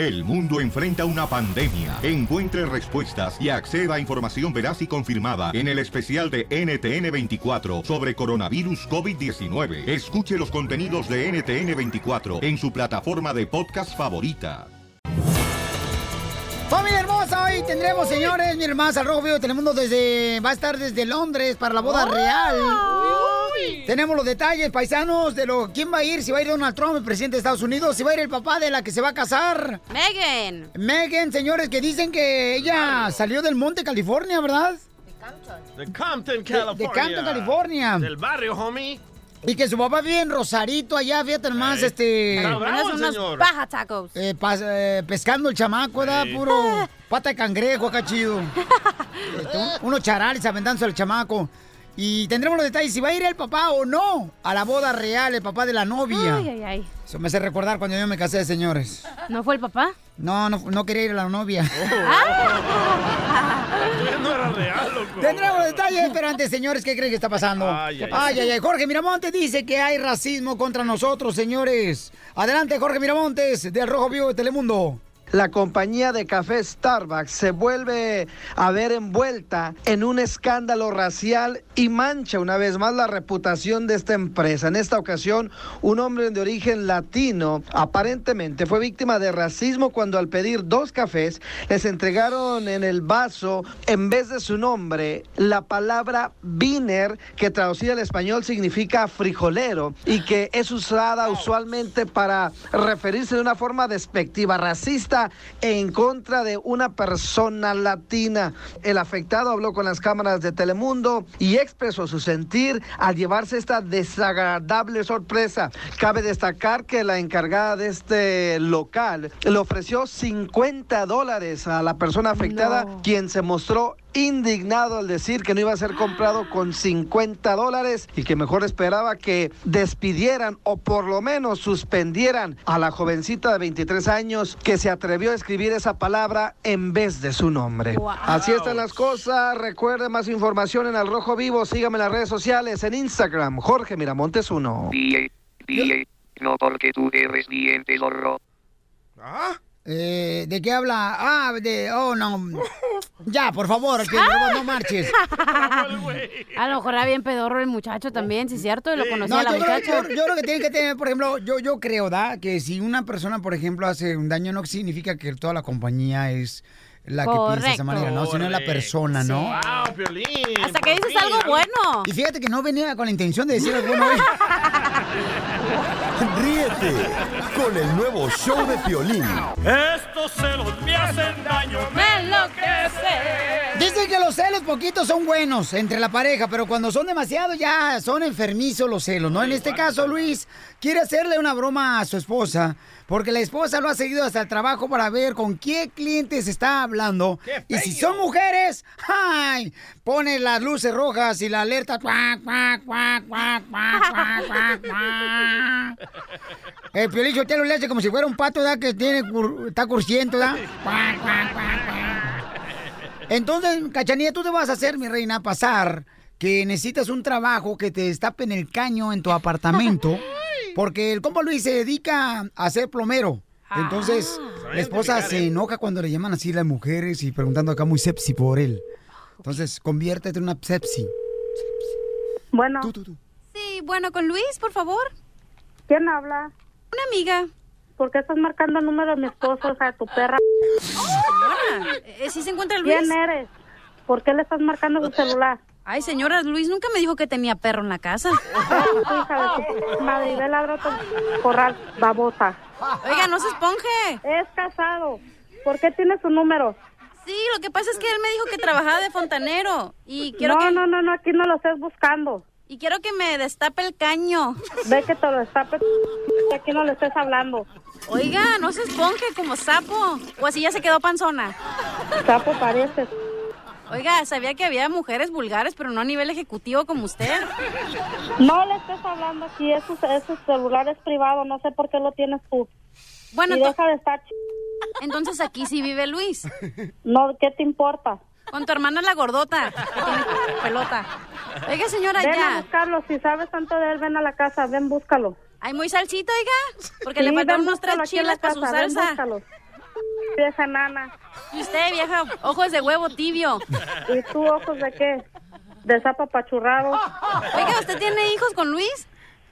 El mundo enfrenta una pandemia. Encuentre respuestas y acceda a información veraz y confirmada en el especial de NTN24 sobre coronavirus COVID-19. Escuche los contenidos de NTN24 en su plataforma de podcast favorita. Familia hermosa, hoy tendremos, señores, mi hermana al Rojo Vivo de Telemundo desde, va a estar desde Londres para la boda real. Tenemos los detalles, paisanos, de lo quién va a ir, si va a ir Donald Trump, el presidente de Estados Unidos, si va a ir el papá de la que se va a casar. Megan. Megan, señores, que dicen que ella salió del Monte California, ¿verdad? De Compton, De- California. de Compton, California. Del barrio, homie. Y que su papá vive en Rosarito, allá, fíjate más, este... Está bravo el unos señor. paja tacos. eh, pas- eh, pescando el chamaco, ¿verdad? Sí. Puro pata de cangrejo acá chido. Este, un- unos charales aventándose al chamaco. Y tendremos los detalles si va a ir el papá o no a la boda real, el papá de la novia. Ay, ay, ay. Eso me hace recordar cuando yo me casé, señores. ¿No fue el papá? No, no, no quería ir a la novia. No era real, loco. Tendremos los detalles, pero antes, señores, ¿qué creen que está pasando? Ay, ay, ay, ay, ay. Jorge Miramontes dice que hay racismo contra nosotros, señores. Adelante, Jorge Miramontes, del Rojo Vivo de Telemundo. La compañía de café Starbucks se vuelve a ver envuelta en un escándalo racial y mancha una vez más la reputación de esta empresa. En esta ocasión, un hombre de origen latino aparentemente fue víctima de racismo cuando al pedir dos cafés les entregaron en el vaso, en vez de su nombre, la palabra beaner, que traducida al español significa frijolero y que es usada usualmente para referirse de una forma despectiva, racista en contra de una persona latina. El afectado habló con las cámaras de Telemundo y expresó su sentir al llevarse esta desagradable sorpresa. Cabe destacar que la encargada de este local le ofreció 50 dólares a la persona afectada, No. quien se mostró indignado al decir que no iba a ser comprado con 50 dólares y que mejor esperaba que despidieran o por lo menos suspendieran a la jovencita de 23 años que se atrevió a escribir esa palabra en vez de su nombre. Wow. Así están las cosas. Recuerde más información en Al Rojo Vivo. Sígame en las redes sociales, en Instagram, Jorge Miramontes 1. DJ, DJ, no porque tú eres bien. ¿Ah? Eh, ¿De qué habla? Ah, de... Oh, no. Ya, por favor, que no, no marches. A lo mejor era bien pedorro el muchacho también, si es cierto, y lo conocía No, la yo creo, muchacha. yo- yo creo que tiene que tener, por ejemplo, yo, yo creo, ¿da? Que si una persona, por ejemplo, hace un daño, no significa que toda la compañía es la que piensa de esa manera, ¿no? Sino la persona, ¿no? Wow, Piolín. Hasta que dices algo bueno. Y fíjate que no venía con la intención de decir algo bueno. Ríete con el nuevo show de Piolín. Estos celos me hacen daño. Me enloquece. Dicen que los celos poquitos son buenos entre la pareja, pero cuando son demasiado ya son enfermizos los celos, ¿no? En este caso, Luis quiere hacerle una broma a su esposa, porque la esposa lo ha seguido hasta el trabajo para ver con qué clientes está hablando. ¡Qué Y si son mujeres, ¡ay! Pone las luces rojas y la alerta. ¡cuac, cuac, cuac, cuac, cuac, cuac, cuac! El piolín Sotelo le hace como si fuera un pato, ¿da? Que tiene, cur- está cursiento, ¿da? ¡Cuac, cuac, cuac, cuac! Entonces, Cachanilla, tú te vas a hacer, mi reina, pasar que necesitas un trabajo que te destapen el caño en tu apartamento, porque el compa Luis se dedica a ser plomero. Entonces, la esposa se enoja cuando le llaman así las mujeres y preguntando acá muy sepsi por él. Entonces, conviértete en una sepsi. Bueno, Tú, tú, tú. Sí, bueno, con Luis, por favor. ¿quién habla? Una amiga. ¿Por qué estás marcando el número de mi esposo, o sea, tu perra? Señora, eh, ¿sí se encuentra Luis? ¿Quién eres? ¿Por qué le estás marcando su celular? Ay, señora, Luis nunca me dijo que tenía perro en la casa. Madre, ve otro corral, babosa. Oiga, no se esponje. Es casado. ¿Por qué tiene su número? Sí, lo que pasa es que él me dijo que trabajaba de fontanero y quiero no, que no, no, no, aquí no lo estés buscando. y quiero que me destape el caño. Ve que te lo destape, aquí no le estés hablando. Oiga, no se esponje como sapo. O así ya se quedó panzona. Sapo pareces. Oiga, sabía que había mujeres vulgares, pero no a nivel ejecutivo como usted. No le estés hablando aquí, ese, ese celular es privado, no sé por qué lo tienes tú. Bueno, y deja de estar... ch- entonces aquí sí vive Luis. No, ¿qué te importa? Con tu hermana la gordota, que tiene pelota. Oiga, señora, Ven a ya. buscarlo, si sabes tanto de él, ven a la casa, ven, búscalo. Hay muy salsito, oiga. Porque Sí, le faltan unos tres chiles para su ven, salsa. vieja nana. Y usted, vieja, ojos de huevo tibio. ¿Y tú ojos de qué? De sapo apachurrado. Oiga, ¿usted tiene hijos con Luis?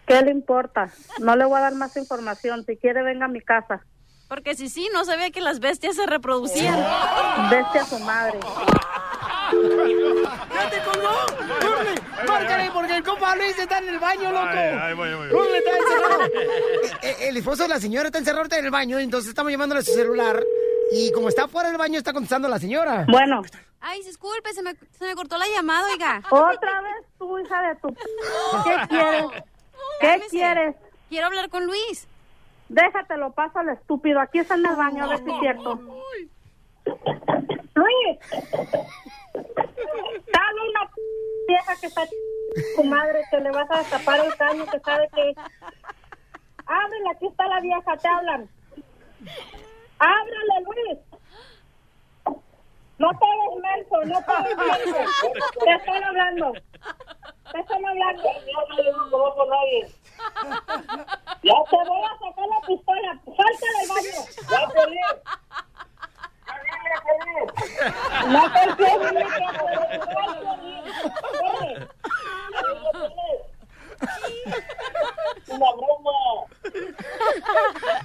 ¿Qué le importa? No le voy a dar más información. Si quiere, venga a mi casa. Porque si sí, no sabía que las bestias se reproducían. Bestia a su madre. ¡Ya te colgó! ¡Corre! ¡Márcale! Porque el compa Luis está en el baño, loco. Ay, voy, voy, voy. ¡Corre, está encerrado! Eh, eh, el esposo de la señora está encerrado en el baño, entonces estamos llamándole a su celular. Y como está fuera del baño, está contestando la señora. Bueno, Ay, disculpe, se me, se me cortó la llamada, oiga. otra vez tú, hija de tu... ¿Qué quieres? ¿Qué Cálmese. quieres? Quiero hablar con Luis. Déjatelo, paso al estúpido. Aquí está en el baño, a ver si es cierto. Luis, dale una vieja que está tu madre, que le vas a destapar el caño, que sabe que... Ábrele, aquí está la vieja, te hablan. Ábrele, Luis. No te hagas menso, no te hagas menso. Te están hablando. Te están hablando. No conozco a nadie. Ya te voy a sacar la pistola. Salta del baño. Ya Una broma.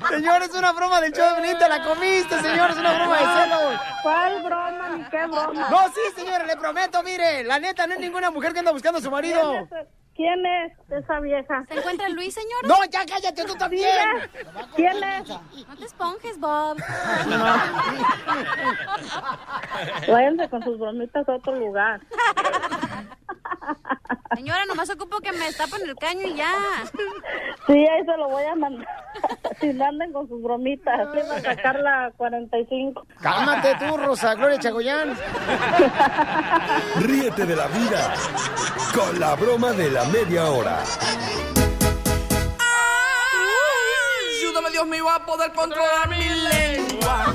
Señor, es una broma del show de te la comiste, señor, es una broma de celos. ¿Cuál broma ni qué broma? No, sí, señora, le prometo, mire, la neta, no es ninguna mujer que anda buscando a su marido. ¿Quién es, esa vieja? ¿Se encuentra Luis, señora? No, ya cállate tú también. ¿Quién es? No te esponjes, Bob. Váyanse con sus bromitas a otro lugar. Señora, nomás ocupo que me destapen el caño y ya. Sí, ahí se lo voy a mandar. Si no anden con sus bromitas, le va a sacar la 45. Cálmate tú, Rosa Gloria Chagoyán. Ríete de la vida con la broma de la media hora. Ayúdame, Dios mío, a poder controlar mi lengua.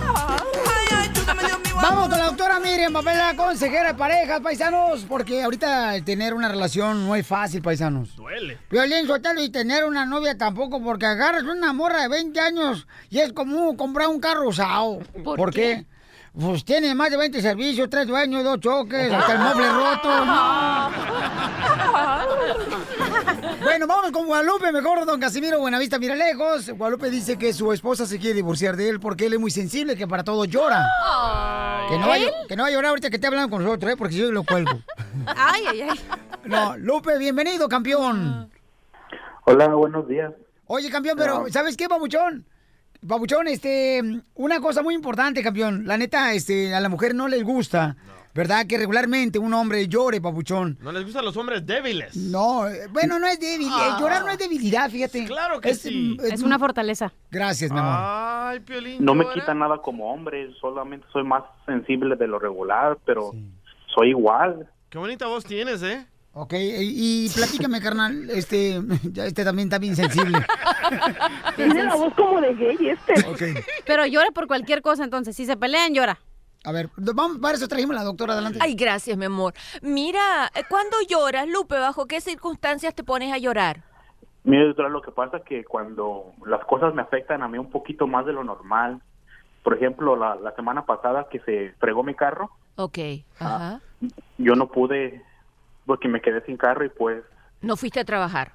Ay, ayúdame, Dios mío. a- Vamos con la doctora Miriam, papel la consejera de parejas, paisanos, porque ahorita tener una relación no es fácil, paisanos. Duele. Violín Sotelo y tener una novia tampoco, porque agarras una morra de 20 años y es como comprar un carro usado. ¿Por, qué? Pues tiene más de 20 servicios, tres dueños, dos choques, hasta el mueble roto. Bueno, vamos con Guadalupe, mejor don Casimiro Buenavista mira lejos. Guadalupe dice que su esposa se quiere divorciar de él porque él es muy sensible, que para todo llora. Que no, vaya, que no vaya a llorar ahorita que esté hablando con nosotros, ¿eh? porque si yo lo cuelgo. Ay, ay, ay. No, Lupe, bienvenido, campeón. Hola, buenos días. Oye, campeón, pero ¿sabes qué, babuchón? Babuchón, este, una cosa muy importante, campeón. La neta, este, a la mujer no les gusta, ¿verdad? Que regularmente un hombre llore, babuchón. No les gustan los hombres débiles. No, eh, bueno, no es débil. eh, llorar no es debilidad, fíjate. Claro que sí. Es una fortaleza. Gracias, mi amor. Ay, Piolín. No me quita nada como hombre, solamente soy más sensible de lo regular, pero soy igual. Qué bonita voz tienes, ¿eh? Ok, y, y platícame, carnal, este, ya este también está bien sensible. Tiene la voz como de gay este. Ok, Pero llora por cualquier cosa, entonces. Si se pelean, llora. a ver, vamos, para eso trajimos a la doctora adelante. Ay, gracias, mi amor. Mira, eh, ¿cuándo lloras, Lupe? ¿Bajo qué circunstancias te pones a llorar? Mire, doctora, lo que pasa es que cuando las cosas me afectan a mí un poquito más de lo normal, por ejemplo, la, la semana pasada que se fregó mi carro, Ok, ajá. yo no pude porque me quedé sin carro y pues No fuiste a trabajar.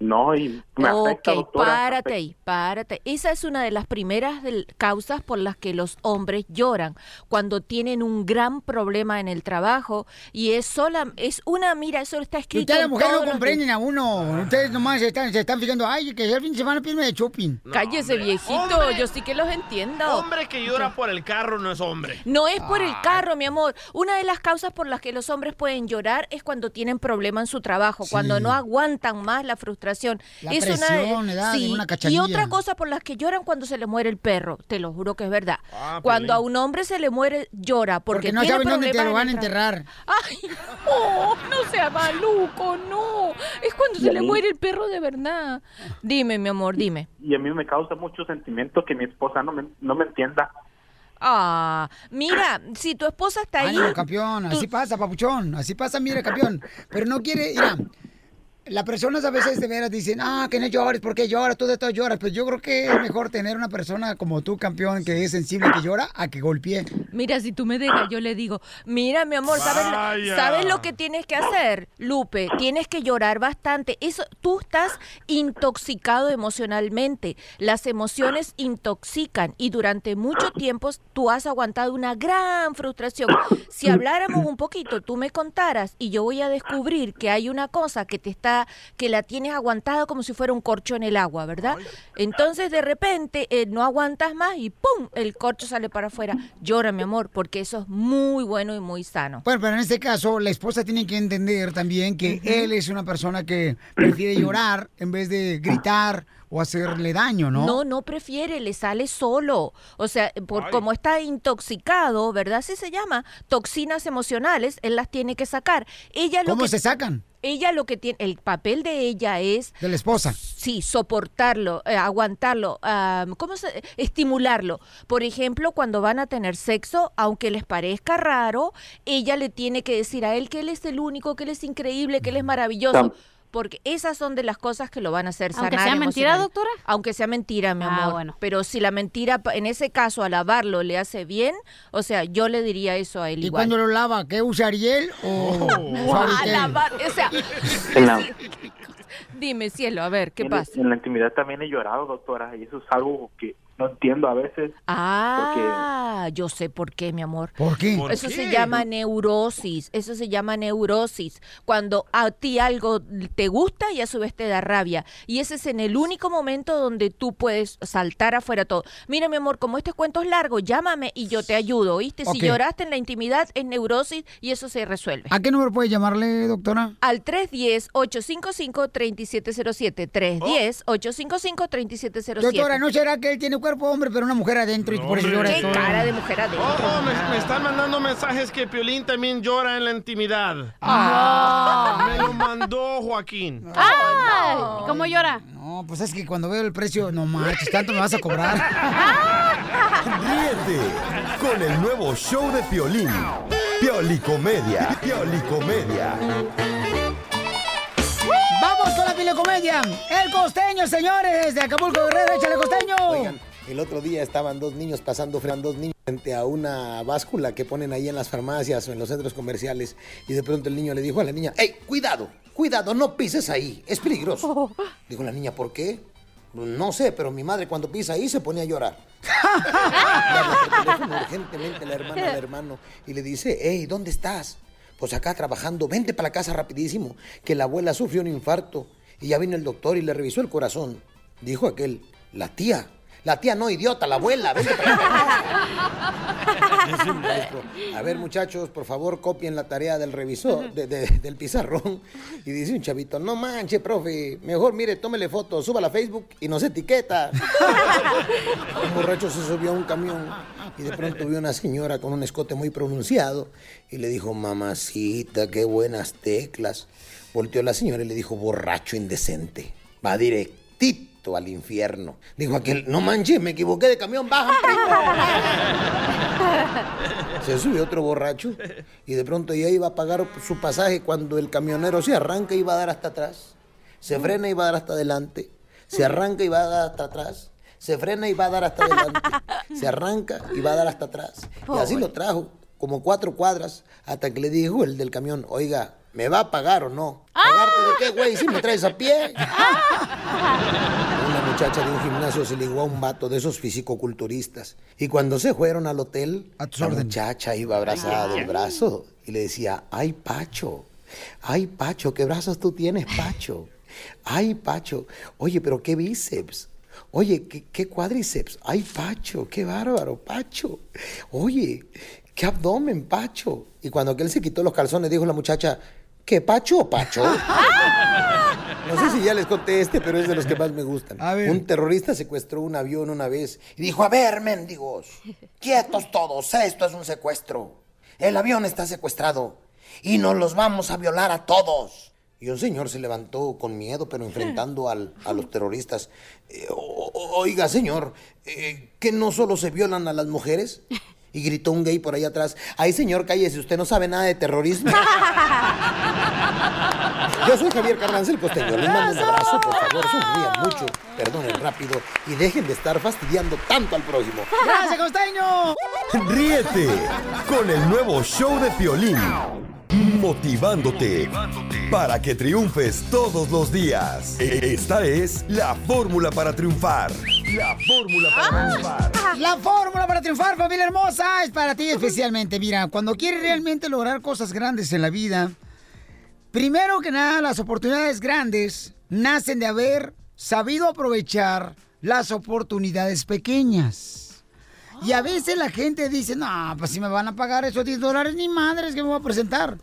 No, y me afecta, ok, doctora. párate afecta- ahí, párate. Esa es una de las primeras del- causas por las que los hombres lloran cuando tienen un gran problema en el trabajo y es sola, es una, mira, eso está Y escrito. ustedes las mujeres no comprenden a uno. Ustedes nomás se están, se están fijando, ay, que el fin de semana pídeme de shopping. Cállese, viejito, hombre. yo sí que los entiendo. Hombre que llora por el carro no es hombre. No es por el carro, mi amor. Una de las causas por las que los hombres pueden llorar es cuando tienen problema en su trabajo, cuando no aguantan más la frustración. La es presión, da de sí. una Y otra cosa por las que lloran cuando se le muere el perro, te lo juro que es verdad. Ah, cuando a un hombre se le muere, llora porque, Porque no saben dónde te lo van a enterrar. Ay, no, no sea maluco, no. Es cuando se le muere el perro de verdad. Dime, mi amor, dime. Y a mí me causa mucho sentimiento que mi esposa no me, no me entienda. Ah, mira, si tu esposa está ahí. Ánimo, campeón, tú- así pasa, papuchón, así pasa, mire, campeón. Pero no quiere, mira, las personas a veces de veras dicen, ah, que no llores, ¿por qué lloras? Tú de todo lloras. Pero yo creo que es mejor tener una persona como tú, campeón, que es sensible, que llora, a que golpee. Mira, si tú me dejas, yo le digo, mira, mi amor, ¿sabes, Vaya. ¿sabes lo que tienes que hacer, Lupe? Tienes que llorar bastante. Eso, tú estás intoxicado emocionalmente. Las emociones intoxican y durante mucho tiempo tú has aguantado una gran frustración. Si habláramos un poquito, tú me contaras y yo voy a descubrir que hay una cosa que te está, que la tienes aguantada como si fuera un corcho en el agua, ¿verdad? Entonces de repente eh, no aguantas más y ¡pum! El corcho sale para afuera. Llora, mi amor, porque eso es muy bueno y muy sano. Bueno, pero en este caso, la esposa tiene que entender también que él es una persona que prefiere llorar en vez de gritar o hacerle daño, ¿no? No, no prefiere, le sale solo. O sea, por como está intoxicado, ¿verdad? Así se llama, toxinas emocionales, él las tiene que sacar. Ella lo ¿Cómo que se sacan? Ella lo que tiene, el papel de ella es De la esposa. Sí, soportarlo, eh, aguantarlo, ¿cómo se? Estimularlo. Por ejemplo, cuando van a tener sexo, aunque les parezca raro, ella le tiene que decir a él que él es el único, que él es increíble, que él es maravilloso. Tam- Porque esas son de las cosas que lo van a hacer Aunque sanar sea mentira, doctora. Aunque sea mentira, mi Ah, amor. bueno. Pero si la mentira, pa- en ese caso, a lavarlo le hace bien, o sea, yo le diría eso a él ¿Y igual. cuando lo lava? ¿Qué usa Ariel o Oh. A lavar, o sea, dime, cielo, a ver, ¿qué en- pasa? en la intimidad también he llorado, doctora, y eso es algo que no entiendo a veces. Ah, yo sé por qué, mi amor. ¿Por qué? ¿Por Eso qué? se llama neurosis, eso se llama neurosis. Cuando a ti algo te gusta y a su vez te da rabia. Y ese es en el único momento donde tú puedes saltar afuera todo. Mira, mi amor, como este cuento es largo, llámame y yo te ayudo, ¿oíste? Si lloraste en la intimidad, es neurosis y eso se resuelve. ¿A qué número puede llamarle, doctora? Al 310-855-3707. 310-855-3707. Doctora, ¿no será que él tiene cuerpo hombre, pero una mujer adentro y por eso llora ¿Qué todo? cara de mujer adentro? Oh, me, me están mandando mensajes que Piolín también llora en la intimidad. Ah. Me lo mandó Joaquín. ¡Ay! ¿Cómo llora? No, pues es que cuando veo el precio, no manches, tanto me vas a cobrar. Ríete con el nuevo show de Piolín. Piolicomedia. Piolicomedia. ¡Vamos con la pilecomedia! ¡El costeño, señores! De Acapulco, Guerrero, échale costeño. Oigan, el otro día estaban dos niños pasando frente dos niños frente a una báscula que ponen ahí en las farmacias o en los centros comerciales y de pronto el niño le dijo a la niña, ¡Ey, cuidado! Cuidado, no pises ahí, es peligroso. Dijo la niña, ¿por qué? No sé, pero mi madre cuando pisa ahí se pone a llorar. Le urgentemente la hermana al hermano y le dice, hey, ¿dónde estás? Pues acá trabajando, vente para la casa rapidísimo, que la abuela sufrió un infarto y ya vino el doctor y le revisó el corazón. Dijo aquel, la tía, la tía no, idiota, la abuela, vente para acá. A ver, muchachos, por favor, copien la tarea del revisor, de- de- del pizarrón. Y dice un chavito, no manche, profe, mejor mire, tómele foto, suba a Facebook y nos etiqueta. Un borracho se subió a un camión y de pronto vio una señora con un escote muy pronunciado y le dijo, mamacita, qué buenas teclas. Volteó la señora y le dijo, borracho indecente, va directito al infierno. Dijo aquel, no manches, me equivoqué de camión, baja. Se subió otro borracho y de pronto ya iba a pagar su pasaje cuando el camionero se arranca y va a dar hasta atrás. Se frena y va a dar hasta adelante. Se arranca y va a dar hasta atrás. Se frena y va a dar hasta adelante. Se arranca y va a dar hasta atrás. Y así lo trajo, como cuatro cuadras, hasta que le dijo el del camión, oiga, ¿me va a pagar o no? ¿Pagarte de qué, güey? Si me traes a pie. Una muchacha de un gimnasio se ligó a un vato de esos fisicoculturistas. Y cuando se fueron al hotel, la muchacha iba abrazada del brazo y le decía, ay, Pacho, ay, Pacho, ¿qué brazos tú tienes, Pacho? Ay, Pacho, oye, pero qué bíceps. Oye, ¿qué, qué cuádriceps? Ay, Pacho, qué bárbaro, Pacho. Oye, qué abdomen, Pacho. Y cuando aquel se quitó los calzones, dijo la muchacha, ¿qué Pacho o Pacho? No sé si ya les conté este, pero es de los que más me gustan. Un terrorista secuestró un avión una vez y dijo, a ver, mendigos, quietos todos, esto es un secuestro. El avión está secuestrado y nos los vamos a violar a todos. Y un señor se levantó con miedo, pero enfrentando al- a los terroristas. Eh, o- oiga, señor, eh, ¿que no solo se violan a las mujeres? Y gritó un gay por ahí atrás. Ay, señor, cállese, usted no sabe nada de terrorismo. Yo soy Javier Carranza, el costeño. Les mando un abrazo, por favor, sonrían mucho, perdonen rápido y dejen de estar fastidiando tanto al próximo. ¡Gracias, costeño! Ríete con el nuevo show de Piolín. Motivándote para que triunfes todos los días. Esta es la fórmula para triunfar. La fórmula para triunfar. La fórmula para triunfar, familia hermosa, es para ti especialmente. Mira, cuando quieres realmente lograr cosas grandes en la vida, primero que nada, las oportunidades grandes nacen de haber sabido aprovechar las oportunidades pequeñas. Y a veces la gente dice, no, pues si me van a pagar esos 10 dólares, ni madres que me voy a presentar.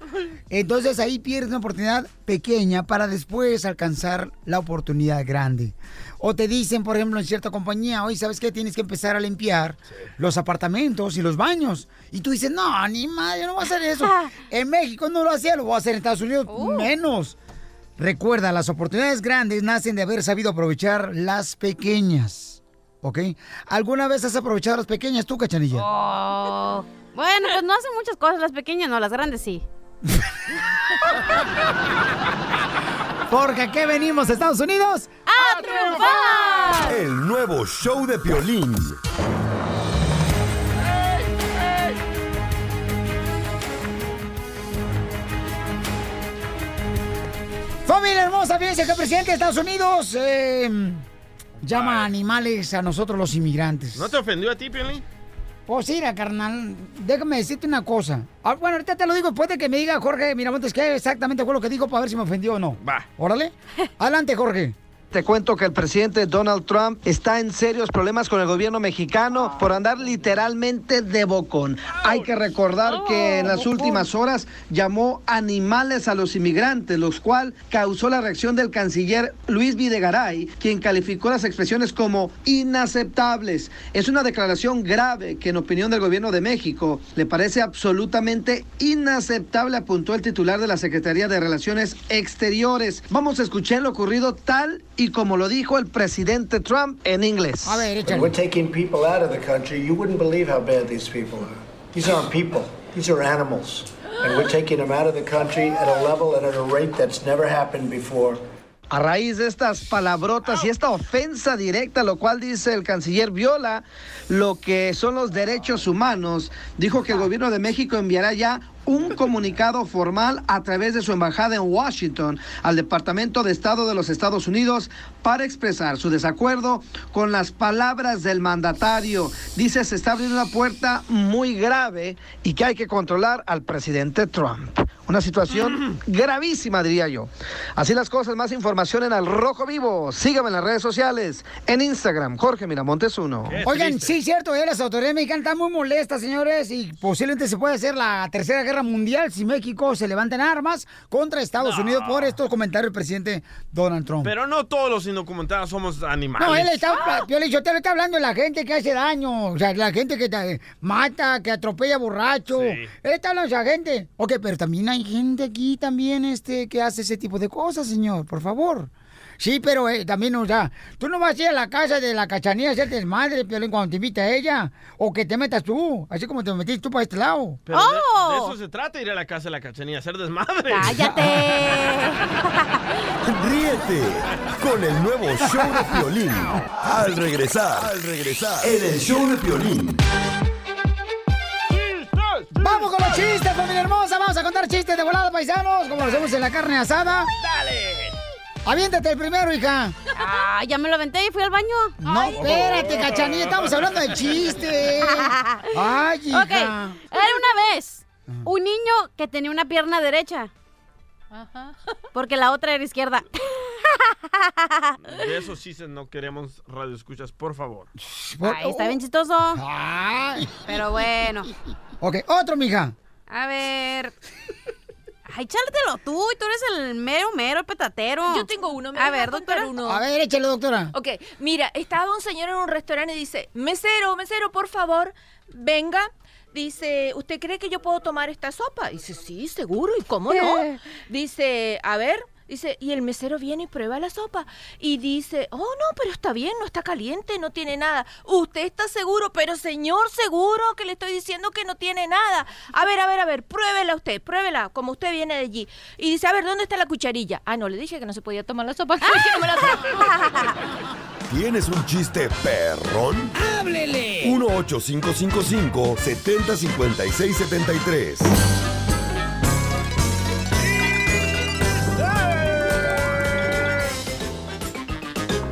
Entonces ahí pierdes una oportunidad pequeña para después alcanzar la oportunidad grande. O te dicen, por ejemplo, en cierta compañía, hoy sabes que tienes que empezar a limpiar los apartamentos y los baños. Y tú dices, no, ni madre, yo no voy a hacer eso. En México no lo hacía, lo voy a hacer en Estados Unidos menos. Recuerda, las oportunidades grandes nacen de haber sabido aprovechar las pequeñas. ¿Ok? ¿Alguna vez has aprovechado las pequeñas tú, cachanilla? Oh. Bueno, pues no hacen muchas cosas las pequeñas, no, las grandes sí. Porque aquí venimos, Estados Unidos. ¡A triunfar! El nuevo show de Piolín. Familia hermosa, fíjense que el presidente de Estados Unidos eh, llama animales a nosotros los inmigrantes. ¿No te ofendió a ti, Piolín? Pues mira, carnal, déjame decirte una cosa. Ah, bueno, ahorita te lo digo después de que me diga Jorge Miramontes qué exactamente fue lo que dijo para ver si me ofendió o no. Va. Órale. Adelante, Jorge. Te cuento que el presidente Donald Trump está en serios problemas con el gobierno mexicano por andar literalmente de bocón. Hay que recordar que en las últimas horas llamó animales a los inmigrantes, los cual causó la reacción del canciller Luis Videgaray, quien calificó las expresiones como inaceptables. Es una declaración grave que en opinión del gobierno de México le parece absolutamente inaceptable, apuntó el titular de la Secretaría de Relaciones Exteriores. Vamos a escuchar lo ocurrido tal y como lo dijo el presidente Trump en inglés. A ver, we're taking people out of the country, you wouldn't believe how bad these people are. These aren't people, these are animals. And we're taking them out of the country at a level and at a rate that's never happened before. A raíz de estas palabrotas y esta ofensa directa, lo cual dice el canciller viola lo que son los derechos humanos, dijo que el gobierno de México enviará ya un comunicado formal a través de su embajada en Washington al Departamento de Estado de los Estados Unidos para expresar su desacuerdo con las palabras del mandatario. Dice se está abriendo una puerta muy grave y que hay que controlar al presidente Trump. Una situación gravísima, diría yo. Así las cosas, más información en Al Rojo Vivo. Sígame en las redes sociales, en Instagram, Jorge Miramontes 1. Oigan, sí, cierto, eh, las autoridades mexicanas están muy molestas, señores, y posiblemente se puede hacer la tercera guerra mundial si México se levanta en armas contra Estados Unidos por estos comentarios del presidente Donald Trump. Pero no todos los indocumentados somos animales. No, él está, yo le yo te lo está hablando de la gente que hace daño, o sea, la gente que te mata, que atropella borracho. Él está hablando de esa gente. Ok, pero también hay gente aquí también este que hace ese tipo de cosas, señor, por favor. Sí, pero eh, también, o sea, tú no vas a ir a la casa de la cachanilla a hacer desmadre, Piolín, cuando te invita a ella. O que te metas tú, así como te metiste tú para este lado. Pero de- de, eso se trata, ir a la casa de la cachanilla, hacer desmadre. Ríete con el nuevo show de Piolín. Al regresar, al regresar, en el show de Piolín. Vamos con los chistes, familia hermosa. Vamos a contar chistes de volada, paisanos, como lo hacemos en la carne asada. ¡Dale! Aviéntate el primero, hija. Ah, ya me lo aventé y fui al baño. No, espérate, cachanilla, estamos hablando de chistes. Ay, hija. Ok, era una vez un niño que tenía una pierna derecha. Porque la otra era izquierda. De esos chistes no queremos radio escuchas, por favor. Ay, está bien chistoso. Pero bueno. Ok, otro, mija. A ver. Ay, chálatelo tú, y tú eres el mero, mero petatero. Yo tengo uno, ¿me A ver, doctora. uno? A ver, échale, doctora. Ok, mira, estaba un señor en un restaurante y dice, mesero, mesero, por favor, venga. Dice, ¿usted cree que yo puedo tomar esta sopa? Dice, sí, seguro, ¿y cómo no? Dice, a ver, Dice, y el mesero viene y prueba la sopa y dice, oh no, pero está bien, no está caliente, no tiene nada. ¿Usted está seguro? Pero señor, seguro que le estoy diciendo que no tiene nada. A ver, a ver, a ver, pruébela usted, pruébela, como usted viene de allí. Y dice, a ver, ¿dónde está la cucharilla? Ah, no, le dije que no se podía tomar la sopa. ¿Tienes un chiste perrón? ¡Háblele! 1-855-5-70-56-73.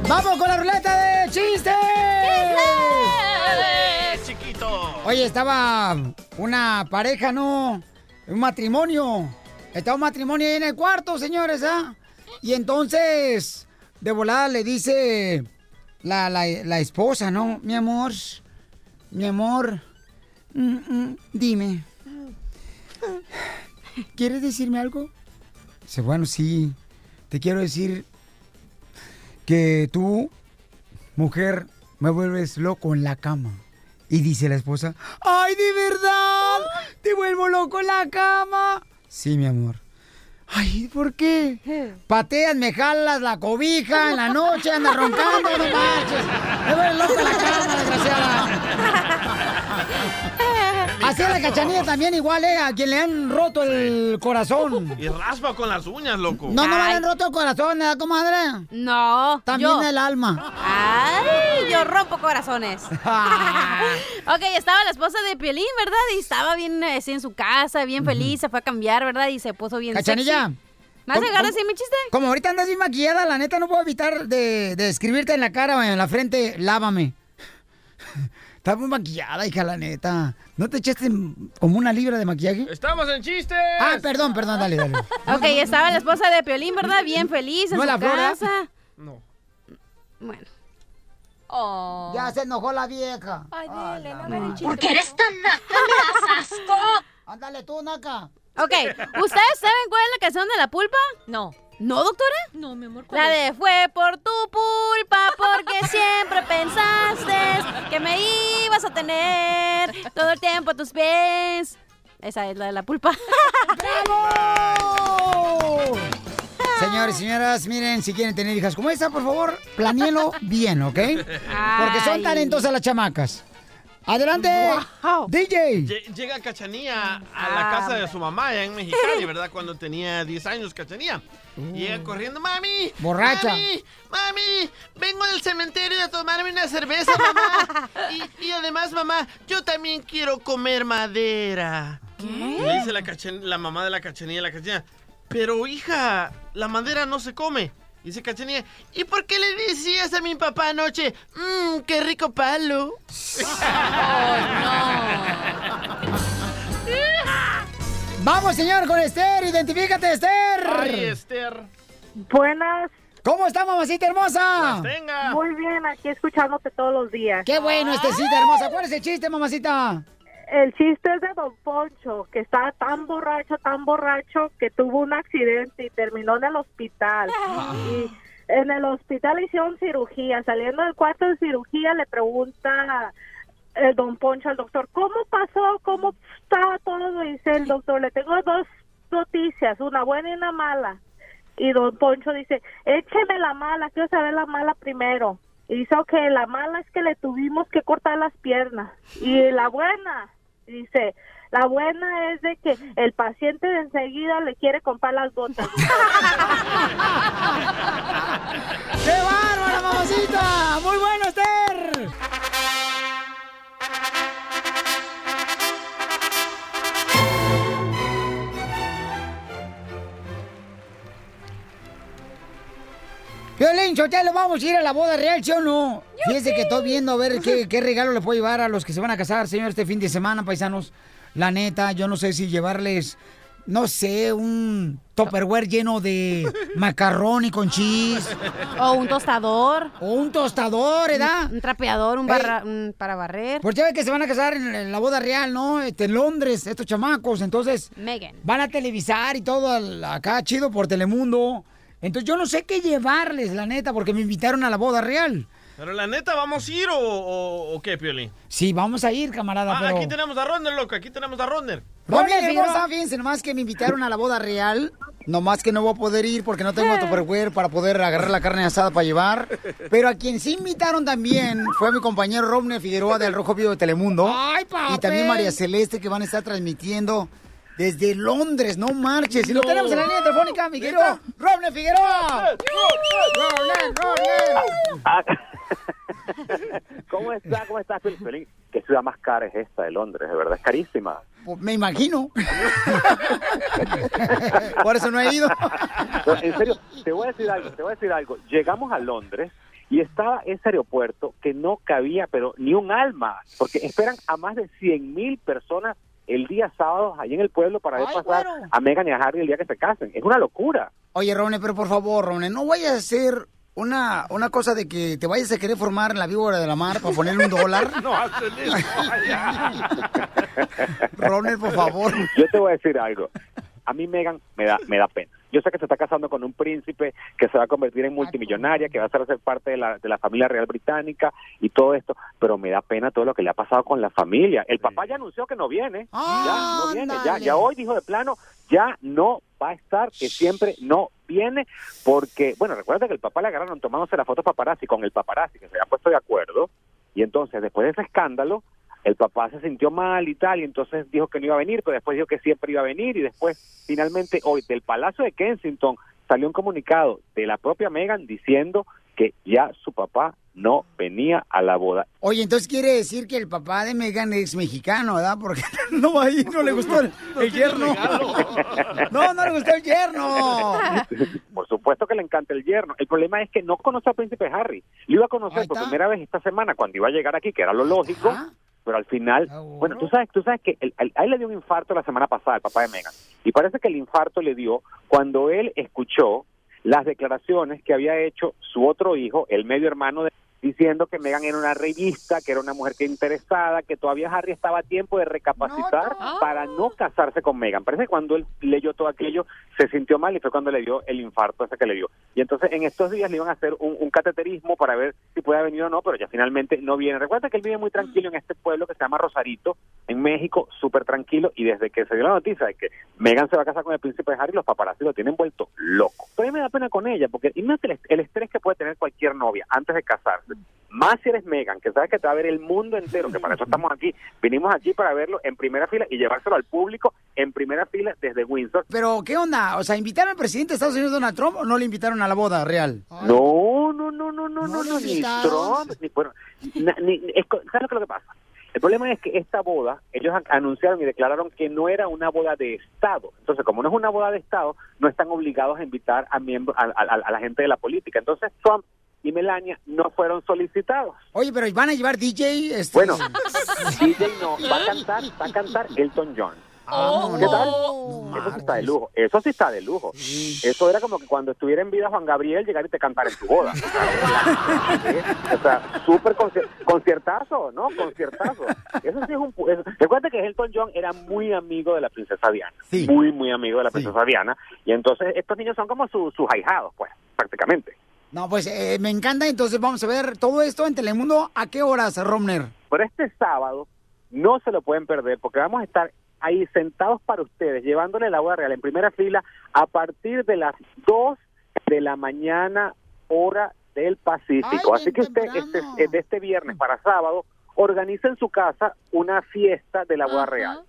¡Vamos con la ruleta de chistes! ¡Eh, chiquito! Oye, estaba una pareja, ¿no? Un matrimonio. Estaba un matrimonio ahí en el cuarto, señores, ¿ah? Y entonces, de volada le dice la, la- la esposa, ¿no? Mi amor, mi amor, mm, mm, dime. ¿Quieres decirme algo? Dice, bueno, sí. Te quiero decir que tú, mujer, me vuelves loco en la cama. Y dice la esposa, ¡ay, de verdad! ¿Te vuelvo loco en la cama? Sí, mi amor. Ay, ¿por qué? Pateas, me jalas la cobija en la noche, andas roncando, no marches. Me vuelves loco en la cama, desgraciada. Así es la cachanilla también igual, ¿eh? A quien le han roto el corazón. Y raspa con las uñas, loco. No, no me han roto el corazón, ¿eh, comadre? No. También yo. el alma. Ay, yo rompo corazones. ok, estaba la esposa de Piolín, ¿verdad? Y estaba bien eh, así en su casa, bien feliz, se fue a cambiar, ¿verdad? Y se puso bien Cachanilla. sexy. ¿Me vas a ¿Cómo- agarrar cómo- así mi chiste? Como ahorita andas bien maquillada, la neta no puedo evitar de, de escribirte en la cara o en la frente, lávame. Estás muy maquillada, hija, la neta. ¿No te echaste como una libra de maquillaje? ¡Estamos en chistes! Ah, perdón, perdón, dale, dale. Ok, estaba la esposa de Piolín, ¿verdad? Bien feliz en ¿No su la casa. No. Bueno. Ya se enojó la vieja. Ay, dile, no hagan el chiste. Porque eres tan naca, me das asco. Ándale tú, naca. Ok, ¿ustedes saben cuál es la canción de la pulpa? No. ¿No, doctora? No, mi amor. ¿cuál La de fue por tu pulpa porque siempre pensaste que me ibas a tener todo el tiempo a tus pies. Esa es la de la pulpa. ¡Bravo! Señores, señoras, miren, si quieren tener hijas como esta, por favor, planíenlo bien, ¿ok? Porque son talentosas las chamacas. Adelante, DJ. Lle- Llega Cachanía a Ah, la casa de su mamá allá en Mexicali, ¿verdad? Cuando tenía 10 años, Cachanía. Llega corriendo, mami. Borracha. Mami, mami, vengo del cementerio a tomarme una cerveza, mamá. Y, y además, mamá, yo también quiero comer madera. ¿Qué? Le dice la, cachan- la mamá de la Cachanía, la Cachanía. Pero, hija, la madera no se come. Dice Cachanía, ¿y por qué le decías a mi papá anoche, mmm, qué rico palo? Vamos, señor, con Esther. Identifícate, Esther. Ay, Esther. Buenas. ¿Cómo está, mamacita hermosa? Tenga. Muy bien, aquí escuchándote todos los días. Qué bueno, Estecita hermosa. ¿Cuál es el chiste, mamacita? El chiste es de Don Poncho, que estaba tan borracho, tan borracho, que tuvo un accidente y terminó en el hospital. Y en el hospital hicieron cirugía. Saliendo del cuarto de cirugía le pregunta el Don Poncho al doctor, ¿cómo pasó? ¿Cómo estaba todo? Dice el doctor, le tengo dos noticias, una buena y una mala. Y Don Poncho dice, écheme la mala, quiero saber la mala primero. Y dice, ok, la mala es que le tuvimos que cortar las piernas. Y la buena, dice, la buena es de que el paciente enseguida le quiere comprar las botas. ¡Qué bárbara, mamacita! ¡Muy bueno, Esther! Violín, Chotelo, vamos a ir a la boda real, ¿sí o no? Fíjense que estoy viendo a ver qué, qué regalo le puedo llevar a los que se van a casar, señor, este fin de semana, paisanos. La neta, yo no sé si llevarles, no sé, un topperware lleno de macarrón y con cheese. O un tostador. O un tostador, ¿verdad? Un, un trapeador, un, barra- un para barrer. Porque ya ven que se van a casar en, en la boda real, ¿no? Este, en Londres, estos chamacos. Entonces, Megan. van a televisar y todo al- acá chido por Telemundo. Entonces, yo no sé qué llevarles, la neta, porque me invitaron a la boda real. Pero la neta, ¿vamos a ir o, o- o qué, Piolín? Sí, vamos a ir, camarada, Ah, pero... aquí tenemos a Ronner, loco, aquí tenemos a Ronner. Familia hermosa, fíjense nomás que me invitaron a la boda real Nomás que no voy a poder ir porque no tengo Tupperware para poder agarrar la carne asada para llevar. Pero a quien sí invitaron también fue mi compañero Romne Figueroa del Rojo Vivo de Telemundo. ¡Ay, Y también María Celeste que van a estar transmitiendo desde Londres, no marches. Y lo tenemos en la línea telefónica, mi querido Romne Figueroa. Romne, Romne. Ah, ¿Cómo está? ¿Cómo estás, Pelín? ¿Qué ciudad más cara es esta de Londres? De verdad, es carísima. Pues, Me imagino. Por eso no he ido. No, en serio, te voy a decir algo, te voy a decir algo. Llegamos a Londres y estaba ese aeropuerto que no cabía, pero ni un alma, porque esperan a más de 100 mil personas el día sábado allí en el pueblo para ver Ay, pasar a Meghan y a Harry el día que se casen. Es una locura. Oye, Romne, pero por favor, Romne, no vayas a hacer una, una cosa de que te vayas a querer formar en la víbora de la mar para ponerle un dólar. No hacen eso. Ronald, por favor. Yo te voy a decir algo. A mí Megan me da, me da pena. Yo sé que se está casando con un príncipe que se va a convertir en multimillonaria, que va a ser parte de la, de la familia real británica y todo esto, pero me da pena todo lo que le ha pasado con la familia. El papá ya anunció que no viene, ya no viene, ya, ya hoy dijo de plano, ya no va a estar, que siempre no viene, porque, bueno, recuerda que el papá le agarraron tomándose la foto paparazzi con el paparazzi, que se habían puesto de acuerdo, y entonces después de ese escándalo, el papá se sintió mal y tal, y entonces dijo que no iba a venir, pero después dijo que siempre iba a venir, y después, finalmente, hoy del Palacio de Kensington salió un comunicado de la propia Meghan diciendo que ya su papá no venía a la boda. Oye, entonces quiere decir que el papá de Megan es mexicano, ¿verdad? Porque no va a ir, no le gustó el, el yerno. No, no le gustó el yerno. Por supuesto que le encanta el yerno. El problema es que no conoce al príncipe Harry. Lo iba a conocer por primera vez esta semana cuando iba a llegar aquí, que era lo lógico. Pero al final, bueno, tú sabes, tú sabes que el- el- a él le dio un infarto la semana pasada, el papá de Megan. Y parece que el infarto le dio cuando él escuchó las declaraciones que había hecho su otro hijo, el medio hermano de diciendo que Megan era una revista, que era una mujer que interesada, que todavía Harry estaba a tiempo de recapacitar para no casarse con Megan. Parece que cuando él leyó todo aquello se sintió mal y fue cuando le dio el infarto ese que le dio. Y entonces en estos días le iban a hacer un, un cateterismo para ver si puede venir o no, pero ya finalmente no viene. Recuerda que él vive muy tranquilo en este pueblo que se llama Rosarito, en México, súper tranquilo, y desde que se dio la noticia de que Megan se va a casar con el príncipe Harry, los paparazzi lo tienen vuelto loco. Pero a mí me da pena con ella, porque imagínate el estrés que puede tener cualquier novia antes de casarse. Más si eres Megan, que sabes que te va a ver el mundo entero, que para eso estamos aquí. Vinimos aquí para verlo en primera fila y llevárselo al público en primera fila desde Windsor. Pero, ¿qué onda? O sea, ¿invitaron al presidente de Estados Unidos, Donald Trump, o no le invitaron a la boda real? No, no, no, no, no, no, no, ni. Trump, ni, bueno, ni- es ¿sabes lo que es lo que pasa? El problema es que esta boda, ellos an- anunciaron y declararon que no era una boda de Estado. Entonces, como no es una boda de Estado, no están obligados a invitar a miembros, a, a- a la gente de la política. Entonces, Trump y Melania no fueron solicitados. Oye, pero ¿van a llevar DJ? Este... Bueno, DJ no, va a cantar, va a cantar Elton John. Oh. ¿Qué tal? Eso sí está de lujo. Eso sí está de lujo. Eso era como que cuando estuviera en vida Juan Gabriel llegar y te cantar en tu boda. o sea, súper conci- conciertazo, ¿no? Conciertazo. Eso sí es un... eso- Recuerda que Elton John era muy amigo de la princesa Diana. Muy, muy amigo de la princesa Diana. Y entonces estos niños son como sus sus ahijados, pues, prácticamente. No, pues eh, me encanta. Entonces vamos a ver todo esto en Telemundo. ¿A qué horas, Romner? Pero este sábado no se lo pueden perder porque vamos a estar ahí sentados para ustedes, llevándole la boda real en primera fila a partir de las 2 de la mañana, hora del Pacífico. Así que usted, este, eh, de este viernes para sábado, organiza en su casa una fiesta de la boda real.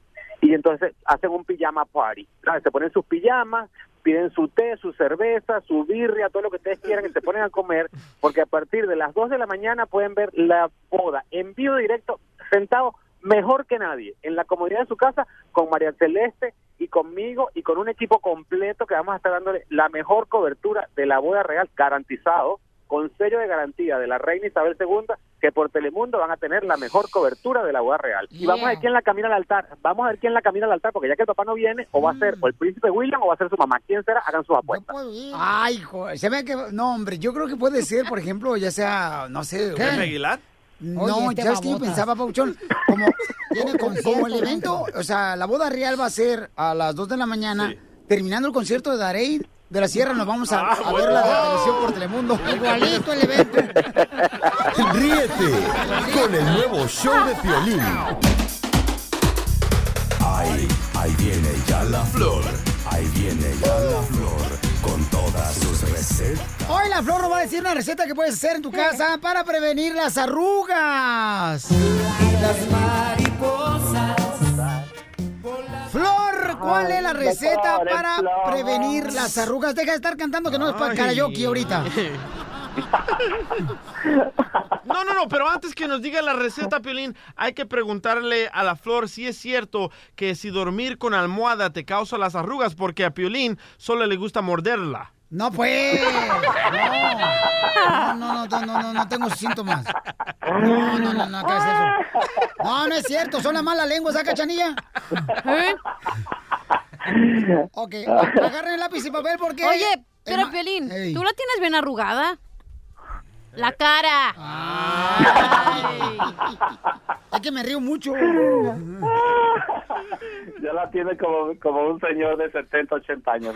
Y entonces hacen un pijama party. Se ponen sus pijamas, piden su té, su cerveza, su birria, todo lo que ustedes quieran y se ponen a comer, porque a partir de las 2 de la mañana pueden ver la boda en vivo directo, sentado mejor que nadie, en la comodidad de su casa, con María Celeste y conmigo y con un equipo completo que vamos a estar dándole la mejor cobertura de la boda real, garantizado, con sello de garantía de la reina Isabel II, que por Telemundo van a tener la mejor cobertura de la boda real. Y vamos a ver quién la camina al altar, vamos a ver quién la camina al altar, porque ya que el papá no viene, o va a ser o el príncipe William o va a ser su mamá. ¿Quién será? Hagan sus apuestas. Ay, hijo, se ve que... No, hombre, yo creo que puede ser, por ejemplo, ya sea, no sé... ¿Pepe Aguilar? No, Oye, este ¿sabes qué yo babotas. pensaba, Pauchón? Como, como, como el evento, o sea, la boda real va a ser a las 2 de la mañana, terminando el concierto de Darey de la Sierra, nos vamos a, Ah, a ver la televisión por Telemundo. Igualito el evento. Ríete con el nuevo show de Piolín. Ahí, ahí viene ya la flor. Ahí viene ya la flor. Hoy la Flor nos va a decir una receta que puedes hacer en tu casa para prevenir las arrugas. Las mariposas. Flor, ¿cuál es la receta para prevenir las arrugas? Deja de estar cantando que no es para karaoke ahorita. No, no, no, pero antes que nos diga la receta, Piolín, hay que preguntarle a la flor si es cierto que si dormir con almohada te causa las arrugas, porque a Piolín solo le gusta morderla. No, pues. No, no, no, no, no, no, no tengo síntomas. No, no, no, no, ¿qué es eso? No, no es cierto, son las malas lenguas, ¿ah, cachanilla? ¿Eh? Ok, agarren el lápiz y papel porque... Oye, pero Ey. ¿tú la tienes bien arrugada? La cara. Es que me río mucho. Ya la tiene como, como un señor de 70, 80 años.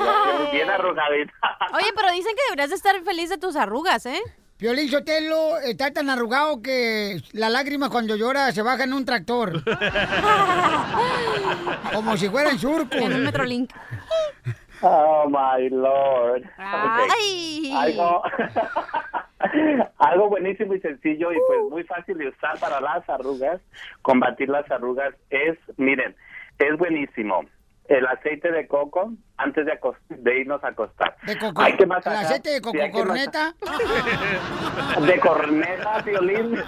Bien arrugadita. Oye, pero dicen que deberías de estar feliz de tus arrugas, ¿eh? Piolín Sotelo está tan arrugado que la lágrima cuando llora se baja en un tractor. Como si fuera en surco. En un Metrolink. Oh, my Lord. Ay. Algo, algo buenísimo y sencillo y pues muy fácil de usar para las arrugas, combatir las arrugas es, miren, es buenísimo. El aceite de coco antes de, de irnos a acostar. De coco, Hay que el masajar- aceite de coco corneta. De corneta, violín.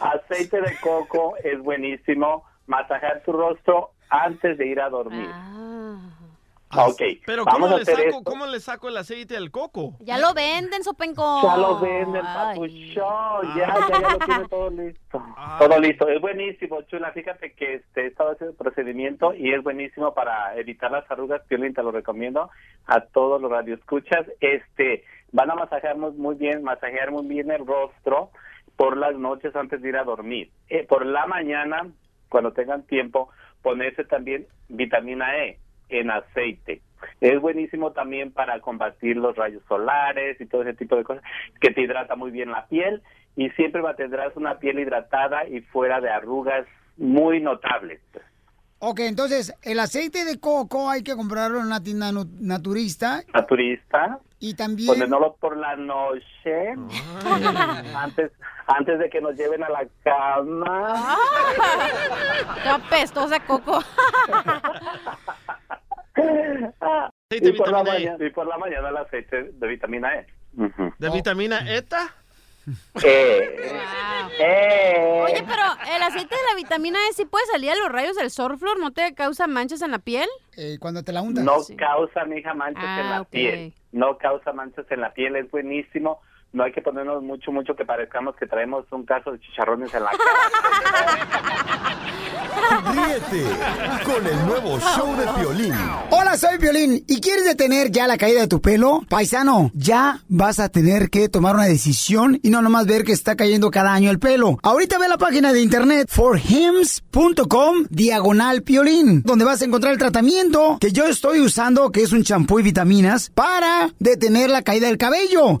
aceite de coco es buenísimo. Masajar tu rostro antes de ir a dormir. Ok, Pero vamos ¿cómo a le, hacer saco, esto. ¿cómo le saco el aceite del coco? Ya lo venden, Sopenco. Ya lo venden, papuchón. Ya, ya, ya lo tiene todo listo. Todo listo. Es buenísimo, chula. Fíjate que este, he estado haciendo el procedimiento y es buenísimo para evitar las arrugas. Piolín, te lo recomiendo a todos los radioescuchas. Este, van a masajearnos muy bien, masajear muy bien el rostro por las noches antes de ir a dormir. Eh, por la mañana, cuando tengan tiempo, ponerse también vitamina E en aceite. Es buenísimo también para combatir los rayos solares y todo ese tipo de cosas, que te hidrata muy bien la piel y siempre mantendrás una piel hidratada y fuera de arrugas muy notables. Ok, entonces, el aceite de coco hay que comprarlo en una tienda naturista Naturista, y también... ponernoslo por la noche, antes, antes de que nos lleven a la cama. Qué apestosa, Coco. Aceite y, de por la vitamina E. mañana, y por la mañana el aceite de vitamina E. ¿De vitamina ETA? Eh, eh. Oye, pero el aceite de la vitamina E sí puede salir a los rayos del sol, Flor, ¿no te causa manchas en la piel? Eh, cuando te la untas. No causa, mija, manchas en Ah, la ok. piel. No causa manchas en la piel, es buenísimo. No hay que ponernos mucho, mucho que parezcamos que traemos un caso de chicharrones en la cara. Ríete con el nuevo show de Piolín. Hola, soy Violín. ¿Y quieres detener ya la caída de tu pelo? Paisano, ya vas a tener que tomar una decisión y no nomás ver que está cayendo cada año el pelo. Ahorita ve la página de internet forhims.com diagonal piolín, donde vas a encontrar el tratamiento que yo estoy usando, que es un champú y vitaminas, para detener la caída del cabello.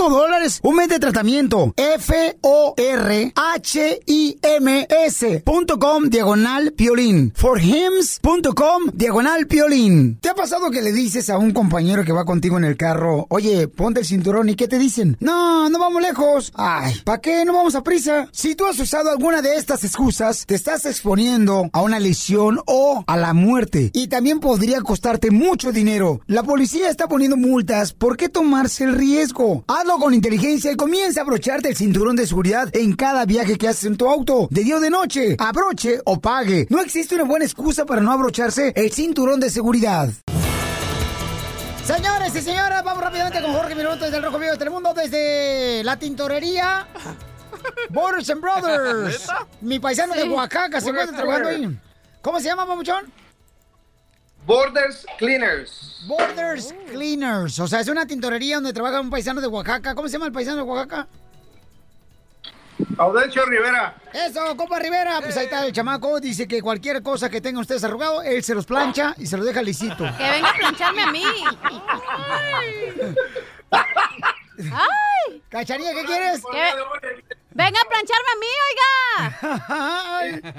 dólares, un mes de tratamiento. F-O-R-H-I-M-S.com diagonal piolín. forhims.com diagonal piolín. ¿Te ha pasado que le dices a un compañero que va contigo en el carro, oye, ponte el cinturón y qué te dicen? No, no vamos lejos. Ay, ¿para qué? No vamos a prisa. Si tú has usado alguna de estas excusas, te estás exponiendo a una lesión o a la muerte. Y también podría costarte mucho dinero. La policía está poniendo multas. ¿Por qué tomarse el riesgo? Hazlo con inteligencia y comienza a abrocharte el cinturón de seguridad en cada viaje que haces en tu auto. De día o de noche. Abroche o pague. No existe una buena excusa para no abrocharse el cinturón de seguridad. Señores y señoras, vamos rápidamente con Jorge Minuto desde el Rojo Vivo de Telemundo, desde la tintorería Borders and Brothers. ¿Neta? Mi paisano de. Oaxaca se encuentra trabajando ahí. ¿Cómo se llama, mamuchón? Borders Cleaners. Borders Cleaners. O sea, es una tintorería donde trabaja un paisano de Oaxaca. ¿Cómo se llama el paisano de Oaxaca? Audencio Rivera. Eso, compa Rivera. Pues ahí está el chamaco. Dice que cualquier cosa que tengan ustedes arrugado, él se los plancha y se los deja lisito. Que venga a plancharme a mí. ¡Ay! Cacharilla, ¿qué quieres? Que- Venga a plancharme a mí, oiga.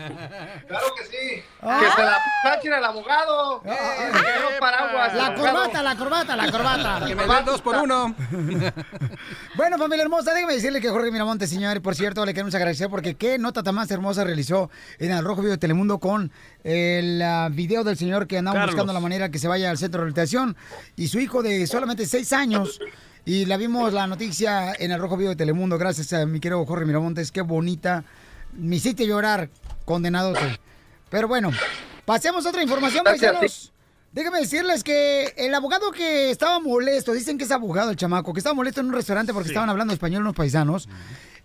Claro que sí. Que se la planchen al abogado. Ah, Que quiero paraguas. La abogado. corbata, la corbata, la corbata. Que me den dos por uno. Bueno, familia hermosa, déjeme decirle que Jorge Miramonte, señor, por cierto, le queremos agradecer porque qué nota tan más hermosa realizó en el Rojo Vivo de Telemundo con el ah, video del señor que andamos Carlos. buscando la manera que se vaya al centro de rehabilitación y su hijo de solamente seis años. Y la vimos la noticia en el Rojo Vivo de Telemundo, gracias a mi querido Jorge Miramontes, qué bonita. Me hiciste llorar, condenado. Pero bueno, pasemos a otra información, paisanos. Déjenme decirles que el abogado que estaba molesto, dicen que es abogado el chamaco, que estaba molesto en un restaurante porque Sí. estaban hablando español unos paisanos,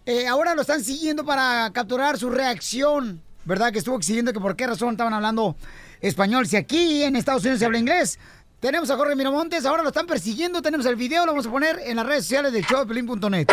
eh, ahora lo están siguiendo para capturar su reacción, ¿verdad? Que estuvo exigiendo que por qué razón estaban hablando español, si aquí en Estados Unidos se habla inglés. Tenemos a Jorge Miramontes, ahora lo están persiguiendo, tenemos el video, lo vamos a poner en las redes sociales de showpelín.net.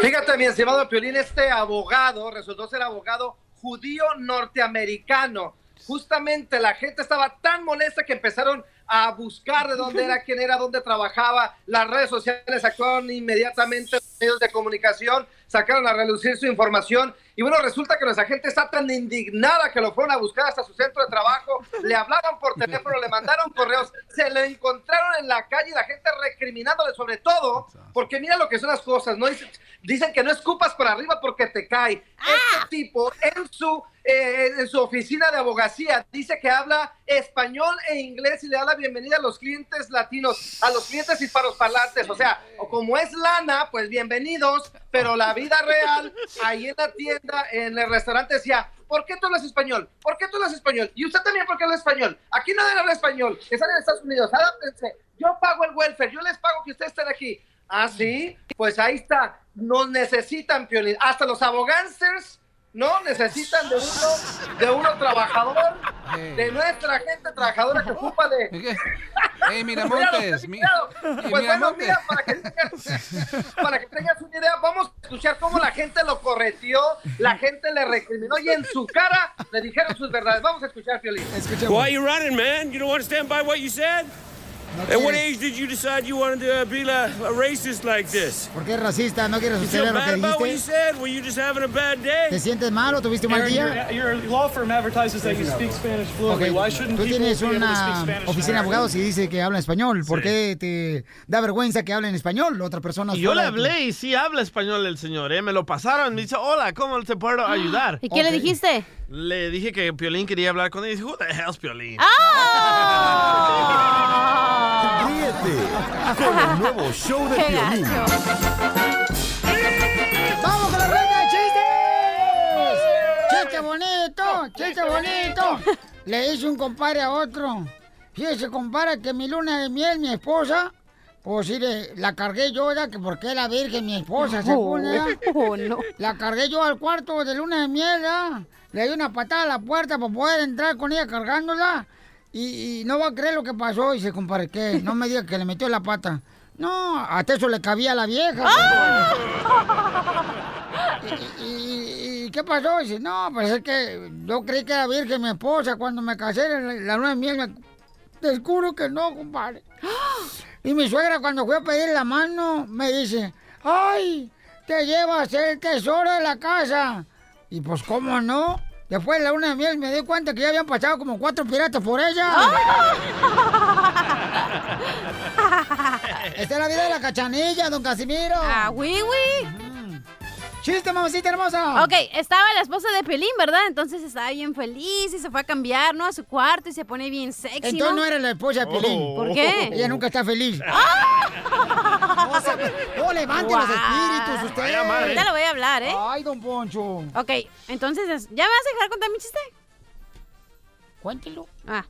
Fíjate, mi estimado Piolín, este abogado resultó ser abogado judío norteamericano. Justamente la gente estaba tan molesta que empezaron a buscar de dónde era, quién era, dónde trabajaba. Las redes sociales actuaron inmediatamente, los medios de comunicación sacaron a relucir su información. Y bueno, resulta que nuestra gente está tan indignada que lo fueron a buscar hasta su centro de trabajo, le hablaron por teléfono, le mandaron correos, se lo encontraron en la calle y la gente recriminándole sobre todo, porque mira lo que son las cosas, ¿no? Dicen, dicen que no escupas por arriba porque te cae. Este tipo en su, eh, en su oficina de abogacía dice que habla español e inglés y le da la bienvenida a los clientes latinos, a los clientes hispanos-parlantes. O sea, como es lana, pues bienvenidos, pero la vida real, ahí en la tienda, en el restaurante decía, ¿por qué tú hablas español? ¿Por qué tú hablas español? Y usted también, ¿por qué habla español? Aquí nadie habla español, están en Estados Unidos, adáptense. Yo pago el welfare, yo les pago que ustedes estén aquí. Ah, sí, pues ahí está. Nos necesitan, Piolín. Hasta los abogánsters, ¿no? Necesitan de uno, de uno trabajador, de nuestra gente trabajadora que ocupa de. ¡Ey, Miramontes! mi- Pues bueno, mira, para que, tengas, para que tengas una idea, vamos a escuchar cómo la gente lo correteó, la gente le recriminó y en su cara le dijeron sus verdades. Vamos a escuchar, Piolín. Why are you running, man? You don't want to stand by what you said? At what age did you decide you wanted to be a, a racist like this? ¿Por qué es racista? ¿No quieres suceder lo que about what you dijiste? said? Were you just having a bad day? ¿Te sientes mal o tuviste un mal día? your, your law firm advertises that you speak Spanish fluently. Ok, Why shouldn't Tú people tienes be able to speak una oficina de abogados y dice que habla español. ¿Por qué te da vergüenza que hablen español? Otra persona. Y yo le hablé y sí habla español el señor, ¿eh? Me lo pasaron, me dice, hola, ¿cómo te puedo ayudar? ¿Y qué le dijiste? Le dije que Piolín quería hablar con él y dice, who the hell's Piolín? Ríete con el nuevo show de ¡Qué Piolín. ¡Vamos con la rueda de chistes! ¡Chiste bonito! ¡Chiste bonito! Le hice un compadre a otro. Fíjese, compadre, que mi luna de miel, mi esposa, pues mire, la cargué yo, ya que porque la virgen, mi esposa, según ella. Oh, no. La cargué yo al cuarto de luna de miel, ¿ah? Le di una patada a la puerta para poder entrar con ella cargándola. Y, y no va a creer lo que pasó. Y dice, compadre, ¿qué? No me diga que le metió la pata. No, hasta eso le cabía a la vieja. ¿Y, y- y qué pasó? Dice, no, pues es que yo creí que era virgen mi esposa cuando me casé la, la luna de miel. Me... Descubro que no, compadre. Y mi suegra cuando fue a pedir la mano me dice, ¡ay! Te llevas el tesoro de la casa. Y pues, ¿cómo no? Después de la luna de miel me di cuenta que ya habían pasado como cuatro piratas por ella. Esta es la vida de la cachanilla, don Casimiro. Ah, oui, oui. Chiste, mamacita hermosa. Ok, estaba la esposa de Pelín, ¿verdad? Entonces estaba bien feliz y se fue a cambiar, ¿no? A su cuarto y se pone bien sexy, Entonces no era la esposa de Pelín. ¿Por qué? Ella nunca está feliz. No, se- no levante los espíritus usted. Vaya madre. Ahorita lo voy a hablar, ¿eh? Ay, don Poncho. Ok, entonces, ¿ya me vas a dejar contar mi chiste? Cuéntelo. Ah.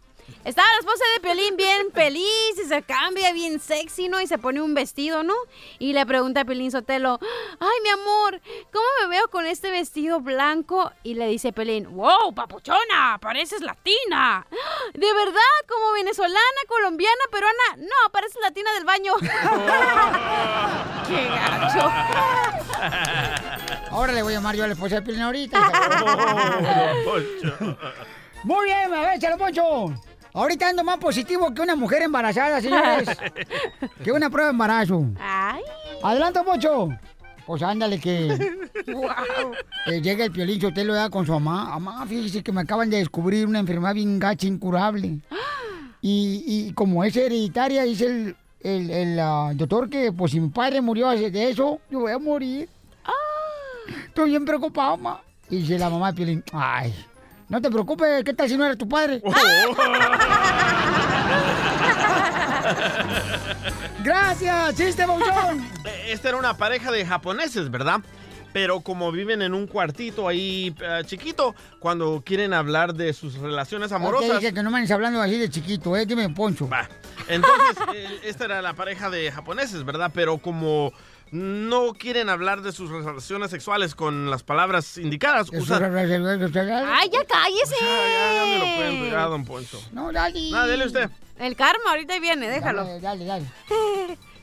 Estaba la esposa de Piolín bien feliz y se cambia bien sexy, ¿no? Y se pone un vestido, ¿no? Y le pregunta a Piolín Sotelo, ay, mi amor, ¿cómo me veo con este vestido blanco? Y le dice Piolín, wow, papuchona, pareces latina. ¿De verdad? ¿Como venezolana, colombiana, peruana? No, pareces latina del baño. ¡Qué gacho! Ahora le voy a llamar yo a la esposa de Piolín ahorita. Muy bien, a ver, échale, Poncho. Ahorita ando más positivo que una mujer embarazada, señores. que una prueba de embarazo. Ay. Adelante, Poncho. Pues ándale que... que llega el Piolín Sotelo ya con su mamá. Mamá, fíjese que me acaban de descubrir una enfermedad bien gacha, incurable. Y, y como es hereditaria, dice el, el, el, ah, doctor que pues si mi padre murió de eso, yo voy a morir. Estoy bien preocupado, mamá. Y dice la mamá de Piolín, ay, no te preocupes, ¿qué tal si no era tu padre? Gracias, chiste, Bouchón. Esta era una pareja de japoneses, ¿verdad? Pero como viven en un cuartito ahí eh, chiquito, cuando quieren hablar de sus relaciones amorosas... Ok, dice que no me hablando así de chiquito, ¿eh? Dime, Poncho. Entonces, eh, esta era la pareja de japoneses, ¿verdad? Pero como no quieren hablar de sus relaciones sexuales con las palabras indicadas, usan... ¡Ay, ya cállese! Ya, ya me lo cuento, ya, don Poncho. No, dale. Nada, dele usted. El karma ahorita viene, déjalo. Dale, dale, dale.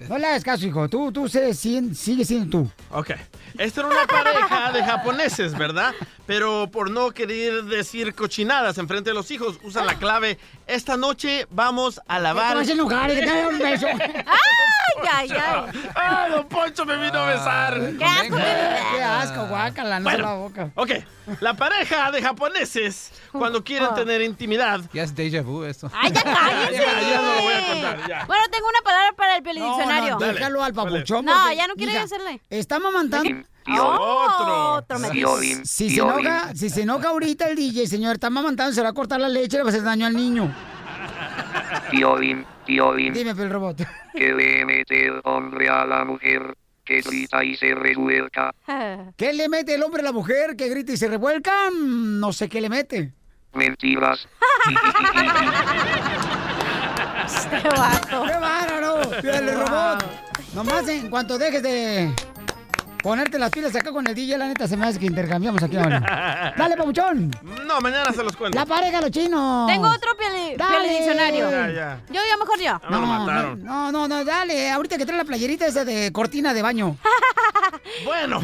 No le hagas caso, hijo. Tú, tú sé- sigue, sigue siendo tú. Ok. Esta era una pareja de japoneses, ¿verdad? Pero por no querer decir cochinadas enfrente de los hijos, usan la clave, esta noche vamos a lavar... A enojar, que te un beso. ¡Ay, ay, ay! ¡Ah, don Poncho me vino a besar! ¡Qué asco! Qué asco, guácala, no Bueno, la boca. Ok, la pareja de japoneses, cuando quieren tener intimidad... Ya es déjà vu esto. ¡Ay, ya cállese! Ya, ya no lo voy a contar, ya. Bueno, tengo una palabra para el diccionario. No, déjalo al papuchón. No, ya no quiere mija, hacerle. Está mamantando. Otro. Otro me Si, si se enoja, si se enoja ahorita el DJ, señor, está mamantando, se va a cortar la leche y le va a hacer daño al niño. Piolín, Piolín, Dime, el robot. que le mete el hombre a la mujer, que grita y se revuelca. ¿Qué le mete el hombre a la mujer que grita y se revuelca? No sé qué le mete. Mentiras. ¡Qué vato! ¡Qué bárbaro! Fíjale, robot. Nomás en cuanto dejes de ponerte las pilas acá con el DJ, la neta se me hace que intercambiamos aquí. ¿vale? Dale, papuchón. No, mañana se los cuento. La pareja, los chinos. Tengo otro piel, diccionario. Ya, ya. Yo, yo, mejor yo. me lo mataron. No, no, no, dale. Ahorita que trae la playerita esa de cortina de baño. Bueno.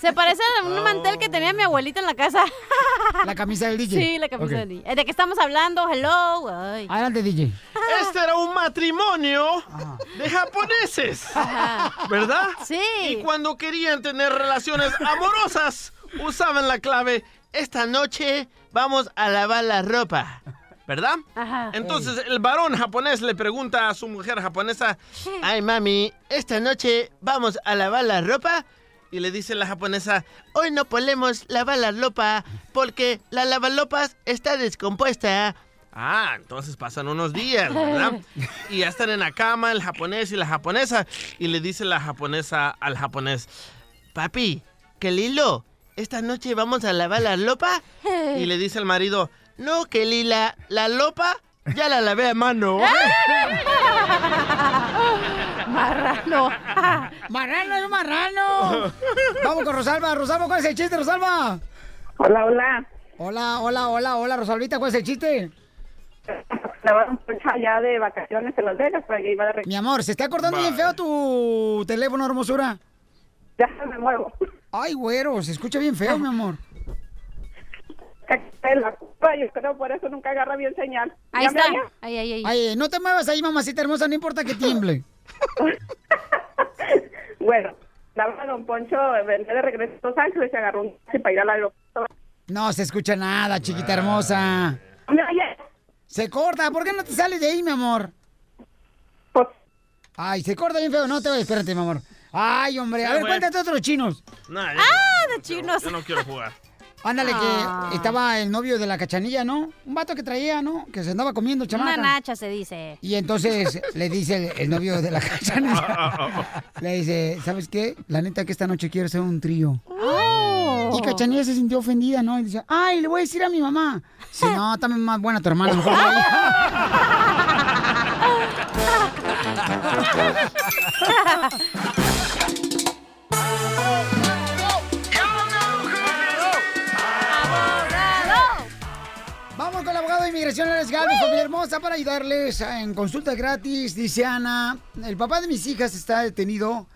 Se parece a un mantel que tenía mi abuelita en la casa. La camisa del DJ. Sí, la camisa del DJ. ¿De qué estamos hablando? Hello. Ay. Adelante, DJ. Este era un matrimonio de japoneses, ¿verdad? Sí. Y cuando querían tener relaciones amorosas, usaban la clave, esta noche vamos a lavar la ropa. ¿Verdad? Ajá. Entonces el varón japonés le pregunta a su mujer japonesa, ay mami, esta noche vamos a lavar la ropa. Y le dice la japonesa, hoy no podemos lavar la ropa porque la lavalopas está descompuesta. Ah, entonces pasan unos días, ¿verdad? Y ya están en la cama el japonés y la japonesa. Y le dice la japonesa al japonés, papi, que Lilo, esta noche vamos a lavar la ropa. Y le dice el marido, no, que Lila, la lopa ya la lavé a mano. Marrano. Marrano es un marrano. Vamos con Rosalba. Rosalba, ¿cuál es el chiste, Rosalba? Hola, hola. Hola, hola, hola, hola, Rosalvita, ¿cuál es el chiste? Poncho allá de vacaciones en Las Vegas, para que iba de Mi amor, ¿se está acordando bien feo tu teléfono, hermosura? Ya me muevo. Ay, güero, se escucha bien feo, mi amor. La culpa, yo creo por eso nunca agarra bien señal. Ahí ¿Ya me está. Ay, ay, ay. Ay, no te muevas ahí, mamacita hermosa, no importa que tiemble. Bueno, estaba Don Poncho, venía de regreso a Los Ángeles y agarró un taxi para ir al aeropuerto. No se escucha nada, chiquita hermosa. Se corta, ¿por qué no te sales de ahí, mi amor? Ay, se corta bien feo, no te voy, espérate, mi amor. Ay, hombre, a ver, cuéntate otros chinos. Nah, Ah, de chinos. Yo no quiero jugar. Ándale, Ah. que estaba el novio de la cachanilla, ¿no? Un vato que traía, ¿no? Que se andaba comiendo, chamaca. Una nacha se dice. Y entonces le dice el, el novio de la cachanilla, le dice, ¿sabes qué? La neta que esta noche quiero hacer un trío. Oh. Cachanilla se sintió ofendida, ¿no? Y dice, ay, le voy a decir a mi mamá. Si no, también más buena tu hermana. mejor Vamos con el abogado de inmigración, Alex Galvez, familia hermosa, para ayudarles en consulta gratis. Dice Ana, el papá de mis hijas está detenido.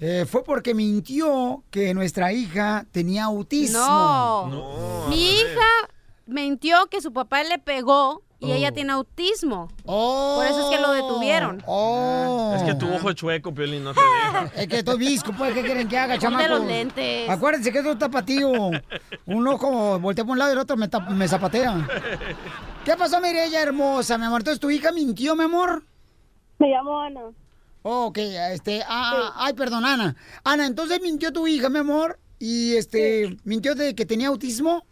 eh, fue porque mintió que nuestra hija tenía autismo. No. Mi hija mintió que su papá le pegó y ella tiene autismo. Por eso es que lo detuvieron. Oh. Es que tu ojo es chueco, Piolín, no te deja. Es que estoy visco, pues, ¿qué quieren que haga, chamaco? los lentes. Acuérdense que es tapatío. Un ojo voltea por un lado y el otro me zapatea. ¿Qué pasó, Mireya hermosa, mi amor? Entonces, ¿tu hija mintió, mi amor? Me llamo Ana. Oh, ok, este, ah, ay, perdón, Ana. Ana, entonces mintió tu hija, mi amor, y este, mintió de que tenía autismo.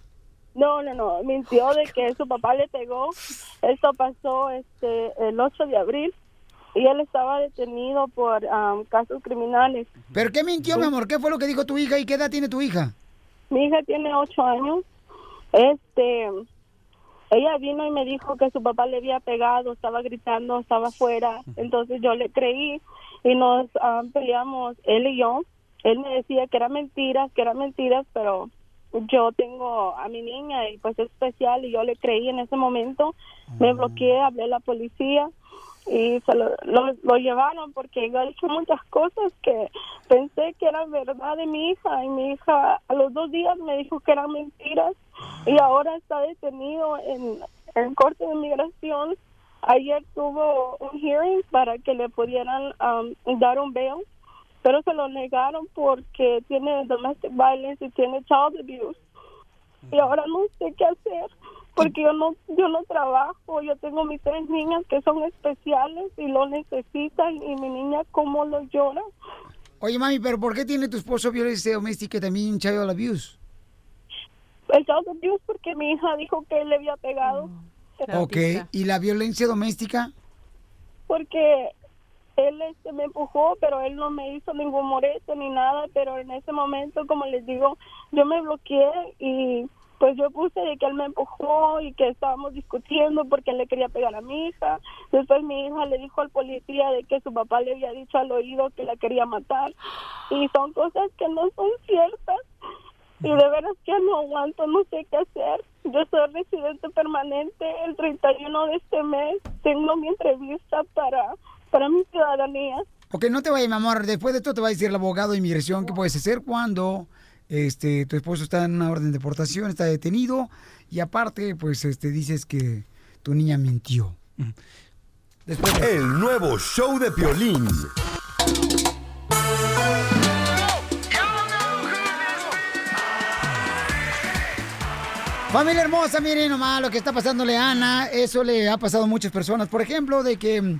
No, no, no, mintió de que su papá le pegó. Esto pasó este el 8 de abril y él estaba detenido por am, casos criminales. ¿Pero qué mintió, mi amor? ¿Qué fue lo que dijo tu hija y qué edad tiene tu hija? Mi hija tiene ocho años. Este, ella vino y me dijo que su papá le había pegado, estaba gritando, estaba afuera. Entonces yo le creí y nos ah, peleamos él y yo. Él me decía que eran mentiras, que eran mentiras, pero yo tengo a mi niña y pues es especial y yo le creí en ese momento. Me bloqueé, hablé a la policía y se lo, lo, lo llevaron porque yo he hecho muchas cosas que pensé que eran verdad de mi hija y mi hija a los dos días me dijo que eran mentiras y ahora está detenido en, en corte de inmigración. Ayer tuvo un hearing para que le pudieran um, dar un bail, pero se lo negaron porque tiene domestic violence y tiene child abuse. Y ahora no sé qué hacer porque yo no yo no trabajo, yo tengo mis tres niñas que son especiales y lo necesitan y mi niña cómo lo llora. Oye, mami, ¿pero por qué tiene tu esposo violencia doméstica y también child abuse? El child abuse porque mi hija dijo que él le había pegado. Ok, ¿y la violencia doméstica? Porque él este, me empujó, pero él no me hizo ningún morete ni nada, pero en ese momento, como les digo, yo me bloqueé y pues yo puse de que él me empujó y que estábamos discutiendo porque él le quería pegar a mi hija. Después mi hija le dijo al policía de que su papá le había dicho al oído que la quería matar. Y son cosas que no son ciertas. Y de veras que no aguanto, no sé qué hacer. Yo soy residente permanente. El 31 de este mes tengo mi entrevista para, para mi ciudadanía. Ok, no te vayas, mi amor. Después de esto te va a decir el abogado de inmigración qué puedes hacer cuando este, tu esposo está en una orden de deportación, está detenido. Y aparte, pues este, dices que tu niña mintió. El nuevo show de Piolín. Familia hermosa, miren nomás lo que está pasándole a Ana. Eso le ha pasado a muchas personas. Por ejemplo, de que mm,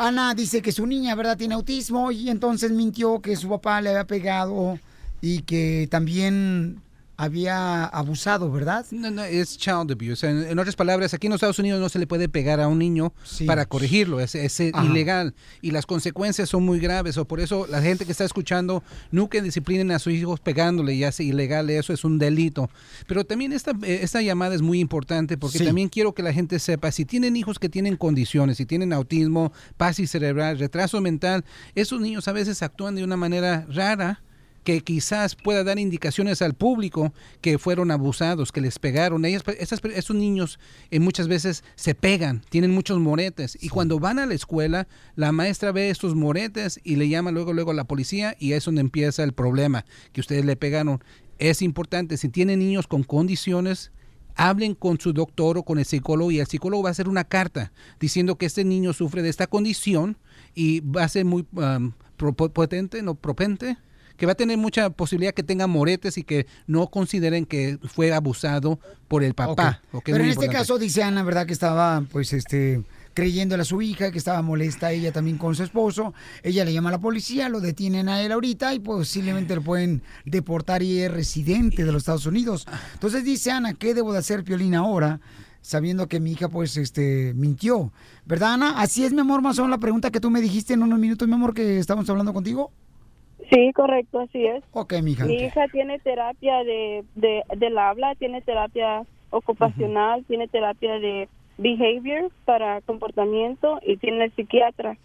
Ana dice que su niña, ¿verdad?, tiene autismo y entonces mintió que su papá le había pegado y que también había abusado, ¿verdad? No, no, es child abuse. En, en otras palabras, aquí en los Estados Unidos no se le puede pegar a un niño para corregirlo. Es, es ilegal. Y las consecuencias son muy graves. O por eso la gente que está escuchando, nunca disciplinen a sus hijos pegándole. Ya es ilegal, eso es un delito. Pero también esta, eh, esta llamada es muy importante porque Sí. también quiero que la gente sepa, si tienen hijos que tienen condiciones, si tienen autismo, pasis cerebral, retraso mental, esos niños a veces actúan de una manera rara que quizás pueda dar indicaciones al público que fueron abusados, que les pegaron. Ellas, esas- esos niños eh, muchas veces se pegan, tienen muchos moretes y cuando van a la escuela, la maestra ve estos moretes y le llama luego luego a la policía y es donde empieza el problema, que ustedes le pegaron. Es importante, si tienen niños con condiciones, hablen con su doctor o con el psicólogo y el psicólogo va a hacer una carta diciendo que este niño sufre de esta condición y va a ser muy um, potente, no propente, que va a tener mucha posibilidad que tenga moretes y que no consideren que fue abusado por el papá. Pero en este importante. caso dice Ana, ¿verdad? Que estaba, pues, este, creyéndole a su hija, que estaba molesta ella también con su esposo. Ella le llama a la policía, lo detienen a él ahorita y posiblemente lo pueden deportar y es residente de los Estados Unidos. Entonces dice Ana, ¿qué debo de hacer, Piolín, ahora? Sabiendo que mi hija, pues, este, mintió. ¿Verdad, Ana? Así es, mi amor, más o menos la pregunta que tú me dijiste en unos minutos, mi amor, que estábamos hablando contigo. Sí, correcto, así es. Ok, mija. Mi hija tiene terapia de, de, del habla, tiene terapia ocupacional, tiene terapia de behavior para comportamiento y tiene el psiquiatra.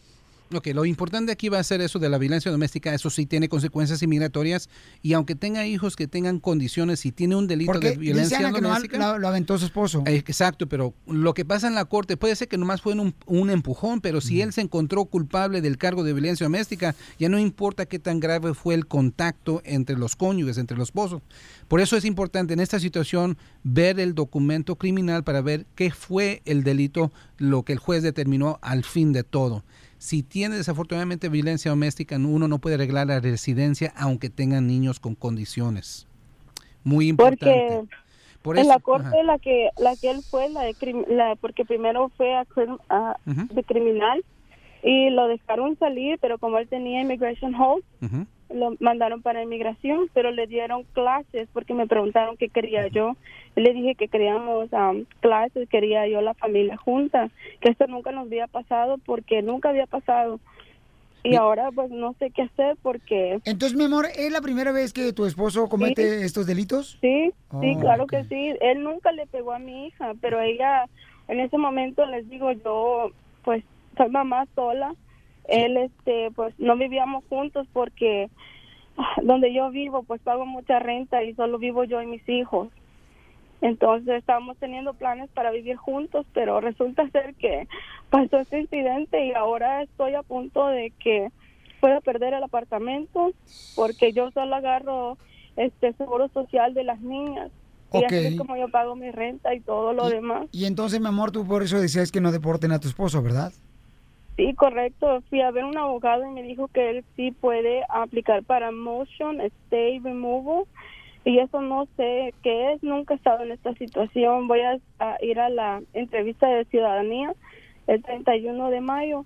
Ok, lo importante aquí va a ser eso de la violencia doméstica, eso sí tiene consecuencias inmigratorias y aunque tenga hijos que tengan condiciones, si tiene un delito Porque de violencia dice Ana que nomás doméstica... lo, lo aventó su esposo. Eh, Exacto, pero lo que pasa en la corte puede ser que nomás fue un, un empujón, pero si él se encontró culpable del cargo de violencia doméstica, ya no importa qué tan grave fue el contacto entre los cónyuges, entre los esposos. Por eso es importante en esta situación ver el documento criminal para ver qué fue el delito, lo que el juez determinó al fin de todo. Si tiene desafortunadamente violencia doméstica, uno no puede arreglar la residencia aunque tengan niños con condiciones. Muy importante. Porque Por en la corte ajá. la que la que él fue la, de la porque primero fue a, de criminal y lo dejaron salir, pero como él tenía immigration hold. Lo mandaron para inmigración, pero le dieron clases porque me preguntaron qué quería yo. Le dije que queríamos um, clases, quería yo la familia junta, que esto nunca nos había pasado porque nunca había pasado. Y ahora pues no sé qué hacer porque... Entonces, mi amor, ¿es la primera vez que tu esposo comete Sí. estos delitos? Sí, sí, Oh, claro que sí. Él nunca le pegó a mi hija, pero ella, en ese momento les digo, yo pues soy mamá sola. Él, este, pues no vivíamos juntos porque ah, donde yo vivo, pues pago mucha renta y solo vivo yo y mis hijos. Entonces estábamos teniendo planes para vivir juntos, pero resulta ser que pasó este incidente y ahora estoy a punto de que pueda perder el apartamento porque yo solo agarro este seguro social de las niñas y así es como yo pago mi renta y todo lo demás. Y entonces, mi amor, tú por eso decías que no deporten a tu esposo, ¿verdad? Sí, correcto. Fui a ver un abogado y me dijo que él sí puede aplicar para motion, stay, removal. Y eso no sé qué es. Nunca he estado en esta situación. Voy a, a ir a la entrevista de ciudadanía el 31 de mayo.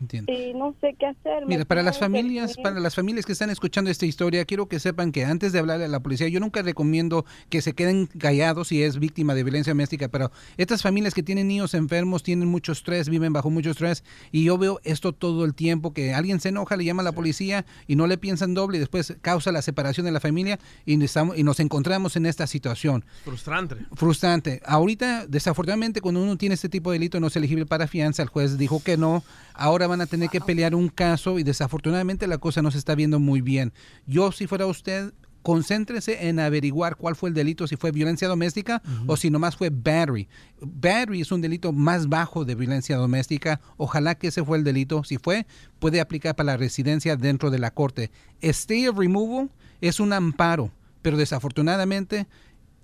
Y no sé qué hacer. Mira, para las familias, para las familias que están escuchando esta historia, quiero que sepan que antes de hablarle a la policía, yo nunca recomiendo que se queden callados si es víctima de violencia doméstica, pero estas familias que tienen niños enfermos, tienen mucho estrés, viven bajo mucho estrés, y yo veo esto todo el tiempo, que alguien se enoja, le llama a la policía y no le piensan doble y después causa la separación de la familia y, estamos- y nos encontramos en esta situación Frustrante. frustrante. Ahorita, desafortunadamente, cuando uno tiene este tipo de delito no es elegible para fianza, el juez dijo que no. Ahora van a tener que pelear un caso y desafortunadamente la cosa no se está viendo muy bien. Yo, si fuera usted, concéntrese en averiguar cuál fue el delito, si fue violencia doméstica o si nomás fue battery. Battery es un delito más bajo de violencia doméstica. Ojalá que ese fue el delito. Si fue, puede aplicar para la residencia dentro de la corte. Stay of removal es un amparo, pero desafortunadamente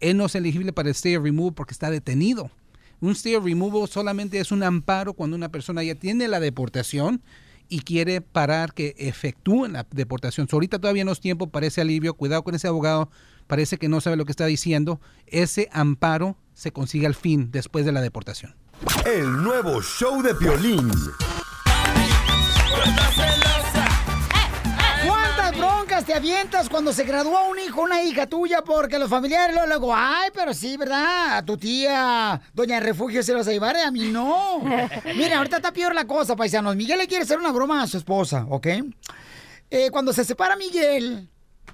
él no es elegible para el stay of removal porque está detenido. Un stay of removal solamente es un amparo cuando una persona ya tiene la deportación y quiere parar que efectúen la deportación. So, ahorita todavía no es tiempo para ese alivio. Cuidado con ese abogado. Parece que no sabe lo que está diciendo. Ese amparo se consigue al fin después de la deportación. El nuevo show de Piolín. ¿Cuántas broncas te avientas cuando se graduó un hijo una hija tuya? Porque los familiares luego, ay, pero sí, ¿verdad? A tu tía, doña Refugio, se los a llevar, a mí no. Mira, ahorita está peor la cosa, paisanos. Miguel le quiere hacer una broma a su esposa, ¿ok? Eh, cuando se separa Miguel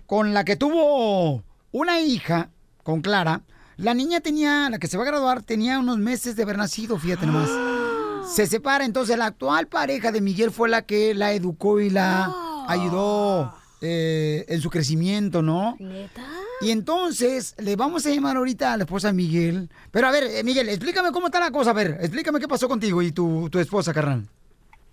con la que tuvo una hija, con Clara, la niña tenía, la que se va a graduar, tenía unos meses de haber nacido, fíjate nomás. Se separa, entonces la actual pareja de Miguel fue la que la educó y la ayudó eh, en su crecimiento, ¿no? Y entonces le vamos a llamar ahorita a la esposa de Miguel. Pero a ver, eh, Miguel, explícame cómo está la cosa. A ver, explícame qué pasó contigo y tu, tu esposa, carnal.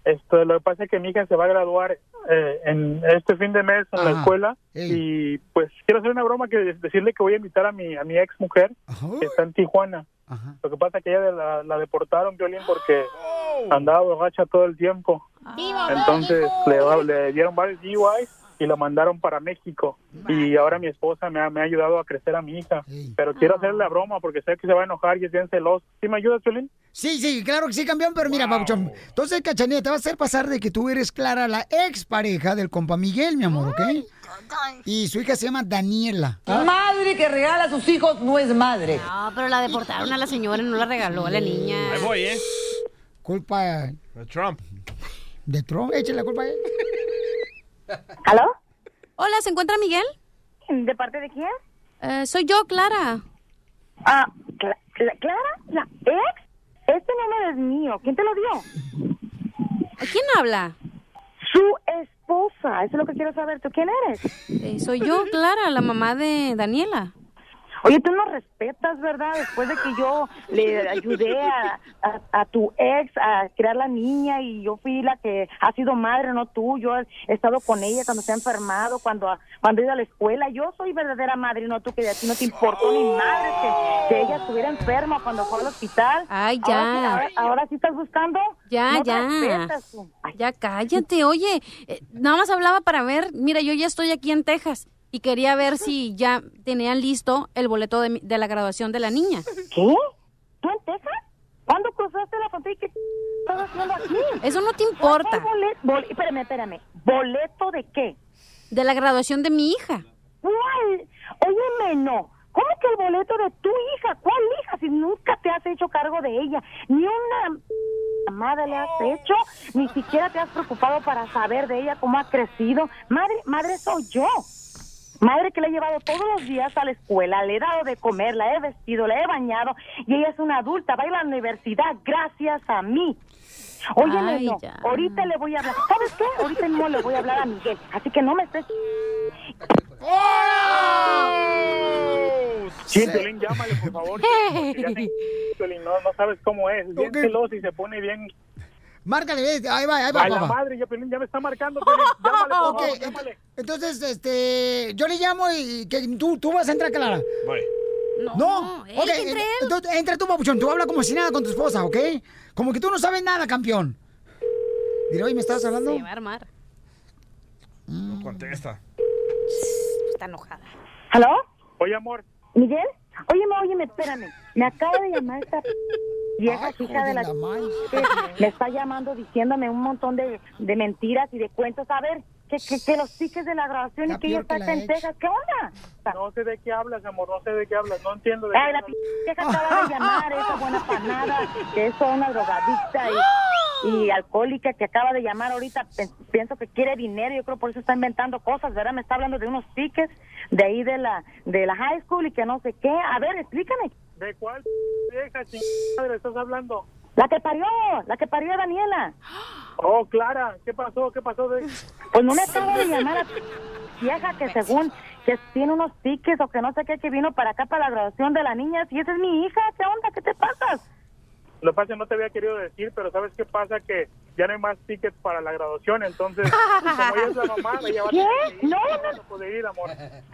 Esto, lo que pasa es que mi hija se va a graduar eh, en este fin de mes en la escuela y pues quiero hacer una broma que decirle que voy a invitar a mi a mi ex mujer que está en Tijuana. Lo que pasa es que ella la, la deportaron violín porque andaba borracha todo el tiempo. Entonces le, le dieron varios DUIs y la mandaron para México. Y ahora mi esposa me ha, me ha ayudado a crecer a mi hija. Pero quiero hacerle la broma porque sé que se va a enojar y es bien celoso. ¿Sí me ayudas, Violín? Sí, sí, claro que sí, campeón, pero mira, Pabuchón. Entonces, Cachanilla, te va a hacer pasar de que tú eres Clara, la ex pareja del compa Miguel, mi amor, ¿ok? Y su hija se llama Daniela. Madre que regala a sus hijos no es madre. No, pero la deportaron a la señora, no la regaló a la niña. Ahí voy, ¿eh? Culpa De Trump. de Trump, échale la culpa a él. ¿Aló? Hola, ¿se encuentra Miguel? ¿De parte de quién? Eh, soy yo, Clara. Ah, Cla- Cla- ¿Clara? ¿La ex? Este número es mío. ¿Quién te lo dio? ¿Quién habla? Su esposa. Eso es lo que quiero saber. ¿Tú quién eres? Eh, soy yo, Clara, la mamá de Daniela. Oye, tú no respetas, ¿verdad? Después de que yo le ayudé a, a, a tu ex a criar la niña y yo fui la que ha sido madre, no tú. Yo he estado con ella cuando se ha enfermado, cuando cuando ha ido a la escuela. Yo soy verdadera madre no tú, que a ti no te importó ni madre que, que ella estuviera enferma cuando fue al hospital. Ay, ya. Ahora, ahora sí estás buscando. Ya, No ya. respetas. Ya cállate, oye. eh, nada más hablaba para ver. Mira, yo ya estoy aquí en Texas y quería ver si ya tenían listo el boleto de, de la graduación de la niña. ¿Qué? ¿Tú en Texas? ¿Cuándo cruzaste la frontera y qué estás haciendo aquí? Eso no te importa. Bol- espérame, espérame. ¿Boleto de qué? De la graduación de mi hija. ¿Cuál? Óyeme, no. ¿Cómo que el boleto de tu hija? ¿Cuál hija? Si nunca te has hecho cargo de ella. Ni una madre le has hecho, ni siquiera te has preocupado para saber de ella cómo ha crecido. Madre, madre soy yo. Madre que le he llevado todos los días a la escuela, le he dado de comer, la he vestido, la he bañado y ella es una adulta, va a ir a la universidad gracias a mí. Óyeme, Ay, no, ya. ahorita le voy a hablar. ¿Sabes qué? Ahorita mismo le voy a hablar a Miguel, así que no me estés... Sí, Piolín, llámale, por favor. ya Piolín, no, no sabes cómo es. Bien celoso y se pone bien... Márcale, ahí va, ahí va, A la papá. madre, ya me está marcando. Llámale, por Ok, favor, ent- llámale. entonces, este, yo le llamo y que tú, tú vas a entrar, Clara. Voy. No, ey, ok, que entre ent- entonces entra tú, papuchón, tú habla como si nada con tu esposa, ¿ok? Como que tú no sabes nada, campeón. Diré, oye, ¿me estás hablando? Se va a armar. No contesta. Está enojada. ¿Aló? Oye, amor. ¿Miguel? Óyeme, óyeme, espérame. Me acaba de llamar esta vieja hija de la... me está llamando diciéndome un montón de, de mentiras y de cuentos. A ver, que, que, que los tickets de la grabación y que ella está la acá en ex. Texas. ¿Qué onda? No sé de qué hablas, amor, no sé de qué hablas, no entiendo de qué Ay, la hablas. p- vieja acaba de llamar, esa buena panada, que es una drogadicta y, y alcohólica que acaba de llamar ahorita. Pienso que quiere dinero, yo creo por eso está inventando cosas, ¿verdad? Me está hablando de unos tickets de ahí de la, de la high school y que no sé qué. A ver, explícame. ¿De cuál vieja chingada estás hablando? La que parió, la que parió a Daniela. Oh, Clara, ¿qué pasó? ¿Qué pasó? De... Pues no me acaba de llamar a vieja que según que tiene unos tickets o que no sé qué, que vino para acá para la graduación de la niña. Si esa es mi hija, ¿qué onda? ¿Qué te pasa? Lo que pasa no te había querido decir, pero ¿sabes qué pasa? Que ya no hay más tickets para la graduación, entonces, como ella es la mamá, ella va a tener que ir, No, poder ir, amor.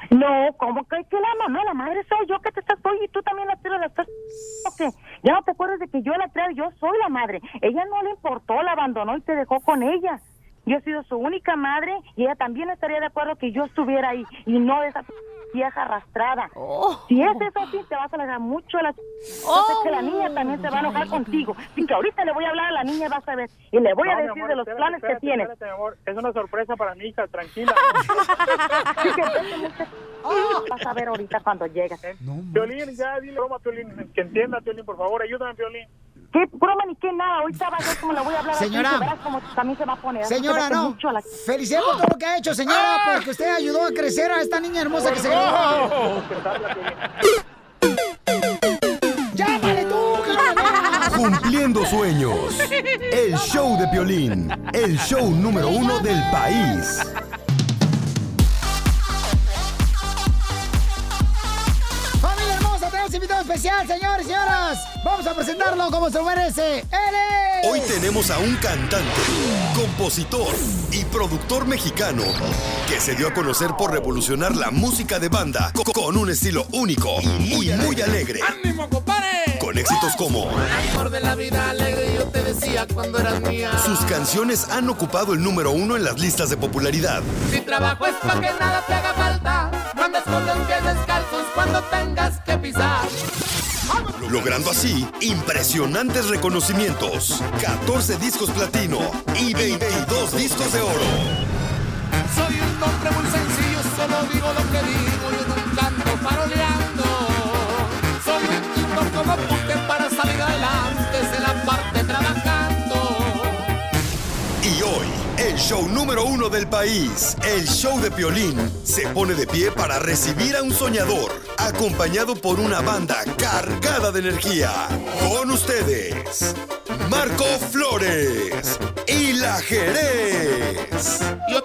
No, ¿cómo que, que la mamá? La madre soy yo que te estás hoy y tú también la tienes, la estás... ¿o qué? Ya no te acuerdas de que yo la traigo, yo soy la madre. Ella no le importó, la abandonó y te dejó con ella. Yo he sido su única madre y ella también estaría de acuerdo que yo estuviera ahí y no esa vieja arrastrada. Si es eso así, te vas a alejar mucho la... Sé que la niña también se va a enojar contigo. Así que ahorita le voy a hablar a la niña y vas a ver. Y le voy a No, mi decir amor, de los espérate, planes espérate, que tiene. espérate, mi amor. Es una sorpresa para mi hija, tranquila. Así que mucho. Vas a ver ahorita cuando llegas. Violín, ya dile broma, Violín, que entienda, Violín, por favor, ayúdame, Violín. ¿Qué broma ni qué nada? Ahorita vas a ver cómo le voy a hablar Señora. a ti, verás cómo también se va a poner. Señora, no. mucho la- Felicidades por todo lo que ha hecho, señora, porque usted ayudó a crecer a esta niña hermosa que se. ¡Llámale tú, Cumpliendo sueños. El show de Piolín. El show número uno del país. Tenemos invitado especial, señores y señoras. Vamos a presentarlo como se lo merece. ¡Él es! Hoy tenemos a un cantante, compositor y productor mexicano que se dio a conocer por revolucionar la música de banda co- con un estilo único y muy, muy alegre. ¡Ánimo, compadre! Con éxitos como Amor de la vida alegre, yo te decía cuando eras mía. sus canciones han ocupado el número uno en las listas de popularidad. Mi trabajo es para que nada te haga falta. No andes con los pies cuando tengas que pisar. logrando así impresionantes reconocimientos, 14 discos platino y 22 discos de oro. Soy un hombre muy sencillo, solo digo lo que digo, yo no canto paroleando. Soy un tipo como el show número uno del país, el show de Piolín, se pone de pie para recibir a un soñador, acompañado por una banda cargada de energía. Con ustedes, Marco Flores y la Jerez. Yo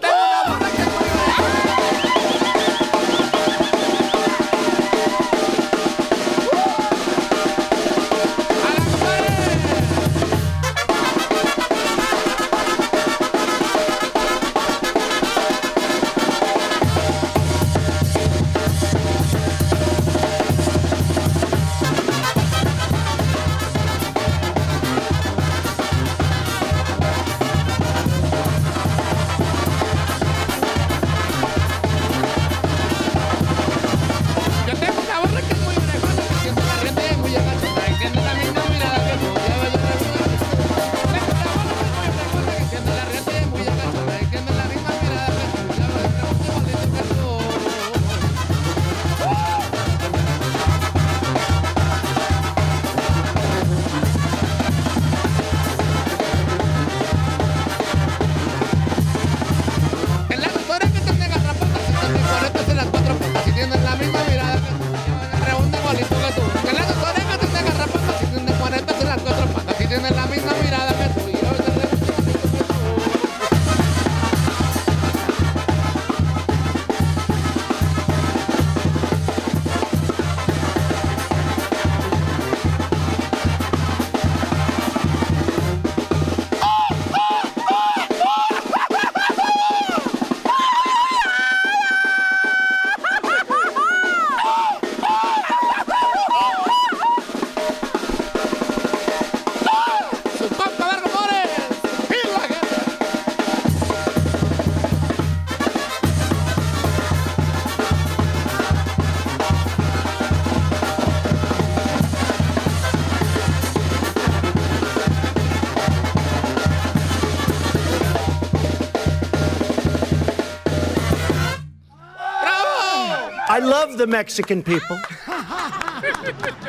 the Mexican people.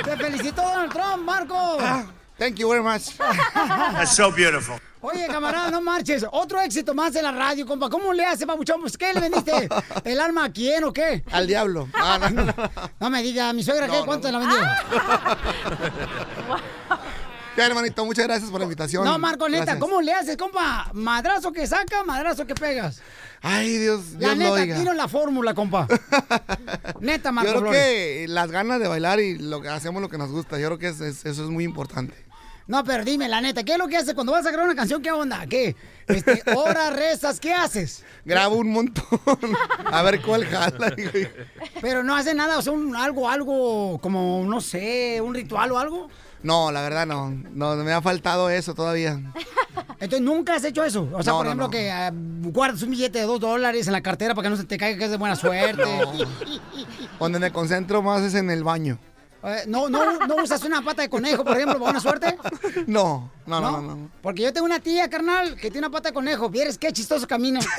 Te felicito, Donald Trump, Marco. Thank you very much. That's so beautiful. Oye, camarada, no marches. Otro éxito más en la radio, compa. ¿Cómo le hace, papuchón? Pues, ¿qué le vendiste? ¿El arma a quién o qué? Al diablo. No, no, no me diga, ¿mi suegra qué? ¿Cuánto la vendió? Ya, hermanito, muchas gracias por la invitación. No, Marco, neta, Gracias. ¿cómo le haces, compa? ¿Madrazo que saca, madrazo que pegas? Ay, Dios, La Dios lo neta, oiga. tiro la fórmula, compa. neta, Marco Yo creo Flores. que las ganas de bailar y lo que hacemos lo que nos gusta, yo creo que es- es- eso es muy importante. No, pero dime, la neta, ¿qué es lo que haces cuando vas a grabar una canción? ¿Qué onda? ¿Qué? Este, horas, rezas, ¿qué haces? Grabo un montón. A ver cuál jala. Pero no hace nada, o sea, un- algo, algo, como, no sé, un ritual o algo. No, la verdad no. No, me ha faltado eso todavía. Entonces, ¿nunca has hecho eso? O sea, No, por ejemplo, no. que ah, guardas un billete de dos dólares en la cartera para que no se te caiga que es de buena suerte. Donde me concentro más es en el baño. Eh, no, no, ¿No usas una pata de conejo, por ejemplo, para buena suerte? No, no, no, no. no. Porque yo tengo una tía, carnal, que tiene una pata de conejo. ¿Vieres qué chistoso camina?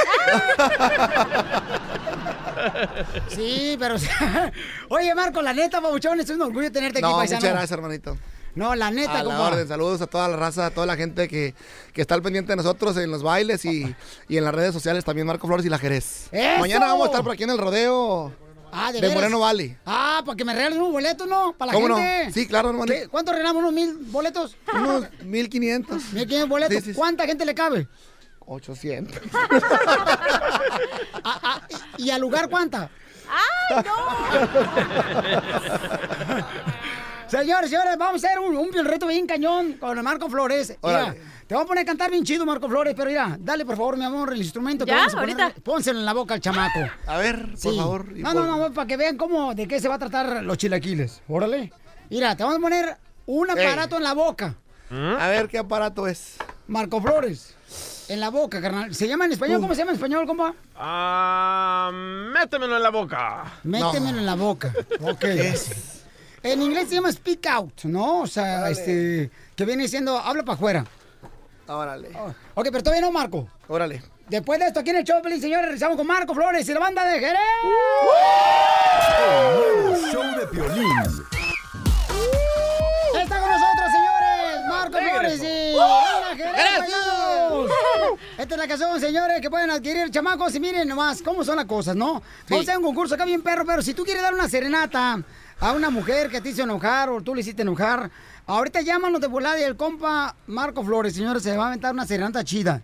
Sí, pero... Oye, Marco, la neta, babuchón, es un orgullo tenerte aquí, No, paisano. muchas gracias, hermanito. No, la neta, a la orden. Saludos a toda la raza, a toda la gente que, que está al pendiente de nosotros en los bailes y, y en las redes sociales también, Marco Flores y la Jerez. ¡Eso! Mañana vamos a estar por aquí en el rodeo Ah, ¿de de? Moreno Valley. Ah, para que me regalen unos boletos, ¿no? Para la ¿Cómo no? gente. Sí, claro, hermano. ¿Cuánto regalamos? ¿Unos mil boletos? Unos mil quinientos. ¿Mil quinientos boletos? Sí, sí, sí. ¿Cuánta gente le cabe? 800. Ah, ¿Y y al lugar cuánta? ¡Ay, Señores, señores, vamos a hacer un, un reto bien cañón con el Marco Flores. Mira, te voy a poner a cantar bien chido, Marco Flores, pero mira, dale por favor, mi amor, el instrumento. que ¿Ya? vamos a poner. ¿Ahorita? Pónselo en la boca al chamaco. A ver, por Sí. favor. No, por- no, no, para que vean cómo, de qué se va a tratar los chilaquiles. Órale. Mira, te vamos a poner un Ey. aparato en la boca. A ver qué aparato es. Marco Flores. En la boca, carnal. ¿Se llama en español? ¿Cómo se llama en español, compa? Ah, métemelo en la boca. Métemelo en la boca. Ok. En inglés se llama speak out, ¿no? O sea, este, que viene siendo habla para afuera. Órale. Ok, pero todavía no, Marco. Órale. Después de esto, aquí en el show, señores, regresamos con Marco Flores y la banda de Jerez. Show de Piolín. Está con nosotros, señores, Marco Flores y Ana Jerez. Esta es la canción, señores, que pueden adquirir chamacos. Y miren nomás cómo son las cosas, ¿no? Vamos a hacer un concurso acá bien perro, pero si tú quieres dar una serenata a una mujer que te hizo enojar o tú le hiciste enojar, ahorita llámanos de volada y el compa Marco Flores, señores, se va a aventar una serenata chida.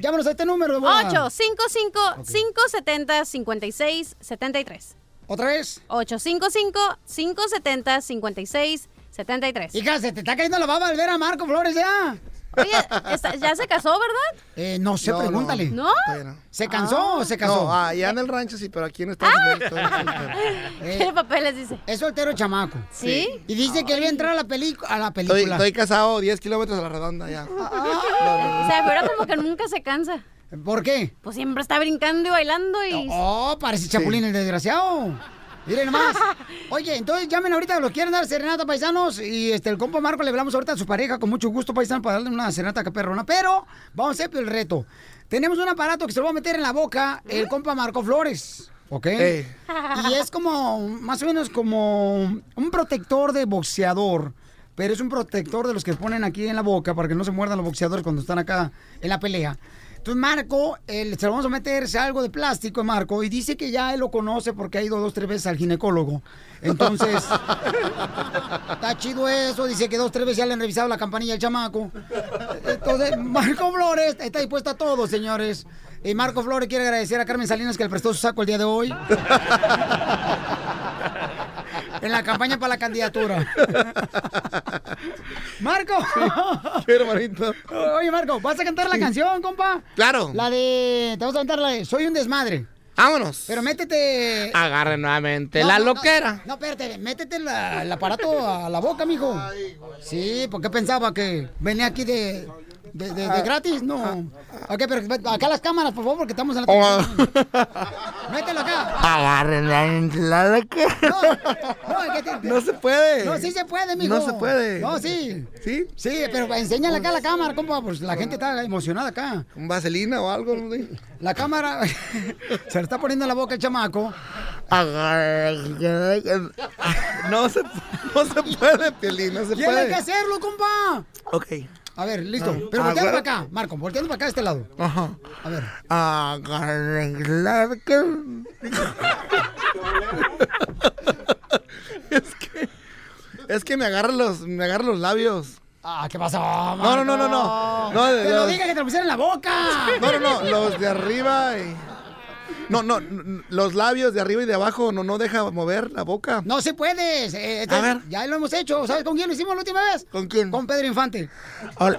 Llámanos a este número de volada. 855-570-5673. ¿Otra vez? 855-570-5673. Hija, se te está cayendo la baba al ver a Marco Flores ya. Oye, está- ya se casó, ¿verdad? Eh, no sé, No, no. pregúntale. ¿No? Todavía ¿Se cansó o se casó? No, allá en el rancho sí, pero aquí en Estados Unidos. es soltero. ¿Qué papeles dice? Es soltero chamaco. ¿Sí? Y dice que él va a entrar a la, pelicu- a la película. estoy casado 10 kilómetros a la redonda ya. O sea, pero como que nunca se cansa. ¿Por qué? Pues siempre está brincando y bailando y... Oh, parece chapulín el desgraciado. Miren nomás. Oye, entonces llamen ahorita, los quieren dar serenata, paisanos. Y este, el compa Marco le hablamos ahorita a su pareja con mucho gusto, paisano, para darle una serenata caperrona. Pero vamos a hacer el reto. Tenemos un aparato que se lo va a meter en la boca el compa Marco Flores. ¿Ok? Ey. Y es como, más o menos como un protector de boxeador. Pero es un protector de los que ponen aquí en la boca para que no se muerdan los boxeadores cuando están acá en la pelea. Entonces Marco, se lo vamos a meter es algo de plástico a Marco y dice que ya él lo conoce porque ha ido dos, tres veces al ginecólogo. Entonces, está chido eso. Dice que dos, tres veces ya le han revisado la campanilla al chamaco. Entonces, Marco Flores está dispuesto a todo, señores. Y Marco Flores quiere agradecer a Carmen Salinas que le prestó su saco el día de hoy. en la campaña para la candidatura. Marco. Quiero, hermanito. Oye, Marco, ¿vas a cantar la canción, compa? Claro. La de. Te vas a cantar la de Soy un desmadre. Vámonos. Pero métete. Agarre nuevamente No, la no, loquera. No, espérate, métete la- el aparato a la boca, mijo. Sí, porque pensaba que venía aquí de, de, de- de gratis. No. Ok, pero acá las cámaras, por favor, porque estamos en la Oh. televisión. Mételo acá. Agarre la loquera. No, es que te- No se puede. No, sí se puede, mijo. No se puede. No, sí. ¿Sí? Sí, pero enséñale acá a la cámara, compa, pues la gente está emocionada acá. ¿Un vaselina o algo? No. La cámara se le está poniendo en la boca el chamaco. No se, no se puede, Piolín, no se Tiene puede. que hacerlo, compa. Ok. A ver, listo. Ah, Pero volteando agarra- para acá, Marco, volteando para acá a este lado. Ajá. A ver. Loquera. es que es que me agarran los me agarran los labios. Ah, ¿qué pasó? No, no, no, no, no. No, Te lo dije que te lo pusieran en la boca. No, no, no, los de arriba y No, no, los labios de arriba y de abajo no no deja mover la boca. No se puede. eh, este- A ver. Ya lo hemos hecho. ¿Sabes con quién lo hicimos la última vez? ¿Con quién? Con Pedro Infante. Hola.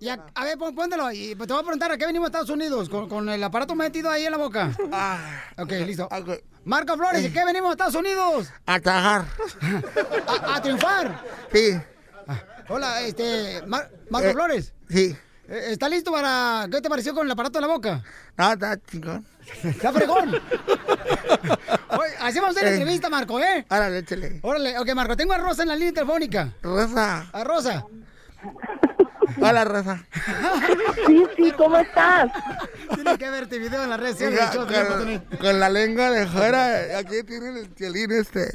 y a, a ver, pon- póntelo. Y te voy a preguntar a qué venimos a Estados Unidos con, con el aparato metido ahí en la boca. Ok, listo. Marco Flores, ¿y qué venimos a Estados Unidos? A trabajar. A, a triunfar. Sí. Hola, este, Mar- Marco Eh, Flores. Sí. Eh, ¿Está listo para qué te pareció con el aparato en la boca? No, está chingón. Está fregón. Oye, así vamos a hacer la Eh. entrevista, Marco, ¿eh? Árale, échale. Órale, ok, Marco, tengo a Rosa en la línea telefónica. Rosa. A Rosa. Hola, Rosa. Sí, sí, ¿cómo estás? Tienes que verte video en las redes sociales. Piolín, con, con la lengua de fuera, aquí tienen el violín este.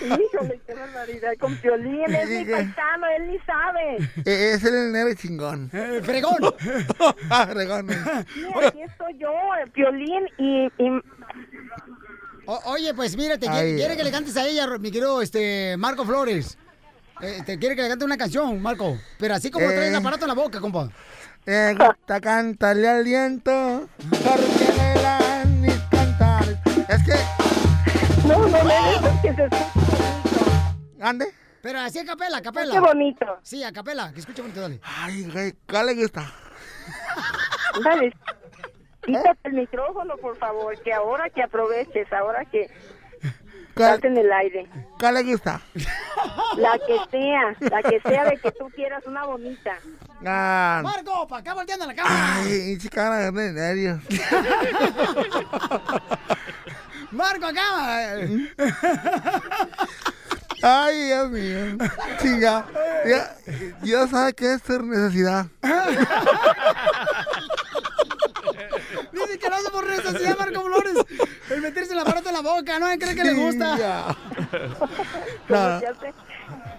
Híjole, qué barbaridad. Con Piolín, es mi paisano, él ni sabe. E- Es el nero chingón. fregón. Ah, fregón. Mira, aquí estoy yo, el Piolín, y, y O- oye, pues mírate, Ay, quiere, quiere ay. que le cantes a ella, mi querido este, Marco Flores. Eh, te quiere que le cante una canción, Marco. Pero así como Eh. traes el aparato en la boca, compa. Me gusta cantarle al viento, porque me la ni cantar. Es que. No, no, no, es que se ¿Ande? Pero así a capela, a capela. Qué bonito. Sí, a capela, que escuche bonito, dale. Ay, güey, ¿cuál le gusta? Dale, quítate el micrófono, por favor, que ahora que aproveches, ahora que estás en el aire. ¿Cuál le gusta? La que sea, la que sea de que tú quieras una bonita. Ah, Marco, para acá volteando la cámara. ay, chica, de nervios. Marco, acá. Ay, Dios mío. Chinga. Ya, ya sabe qué es ser necesidad. Dice que lo hace por necesidad, Marco Flores. El meterse el aparato en la boca, ¿no? ¿Cree que le gusta? ¿Cómo, te hace,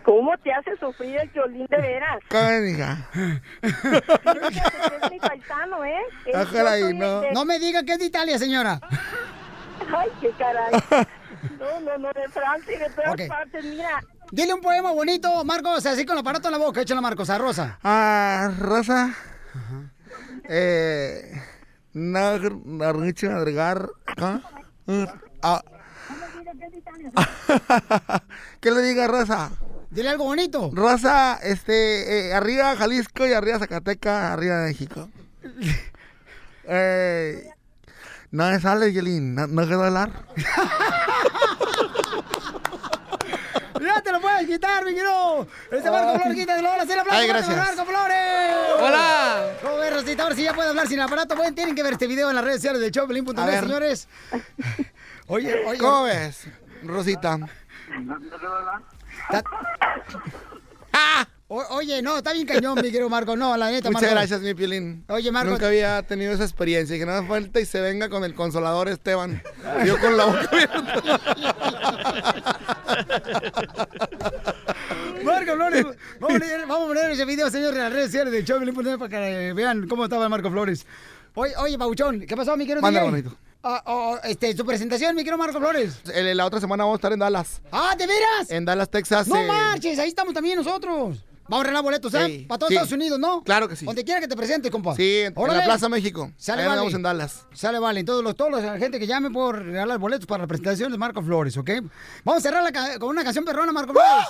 ¿Cómo te hace sufrir el violín de veras? ¿Cómo, hija? Es mi paisano, ¿eh? Ojalá y soy no. de- No me diga que es de Italia, señora. Ay, qué caray. No, no, no, de Francia y de todas partes, mira. Dile un poema bonito, Marcos, así con el aparato en la boca. Échalo, Marcos, a Rosa. Ah, Rosa. Eh. No, no, mucho agregar. acá. Ah. ¿Qué le diga Rosa? Dile algo bonito. Rosa, este, eh, arriba Jalisco y arriba Zacatecas, arriba México. Eh, no me sale, Yelín, no, no quedó hablar. ¡Ya te lo puedes quitar, mi querido! Este Marco Flores, quítatelo. Hola, sí, el aplauso Ay, gracias. Marco Flores. Hola. ¿Cómo ves, Rosita? Ahora sí ya puede hablar sin aparato. Bueno, tienen que ver este video en las redes sociales de A Choplin.net, ver. señores. Oye, oye. ¿Cómo ves, Rosita? O- oye, no, está bien cañón, mi querido Marco. No, la neta, Muchas Marco. gracias, mi Piolín. Oye, Marco. Nunca había tenido esa experiencia. Y que nada falta y se venga con el consolador Esteban. Yo con la boca Marco Flores, vamos a, vamos a poner ese video, señores, en las redes sociales de Choplin.net para que vean cómo estaba Marco Flores. Oye, oye, Pauchón, ¿qué pasó, mi querido Manda, bonito. Ah, oh, este, su presentación, mi querido Marco Flores. El- La otra semana vamos a estar en Dallas. ¡Ah, de veras! En Dallas, Texas. No eh, marches, ahí estamos también nosotros. Vamos a arreglar boletos, ¿eh? Sí, Para todos sí. Estados Unidos, ¿no? Claro que sí. Donde quiera que te presentes, compa. Sí, en, en la Plaza México. Sale, vale. andamos en Dallas. Sale, vale. Entonces, los, todos los, la gente que llame por regalar boletos para la presentación de Marco Flores, ¿ok? Vamos a cerrar la con una canción perrona, Marco Flores.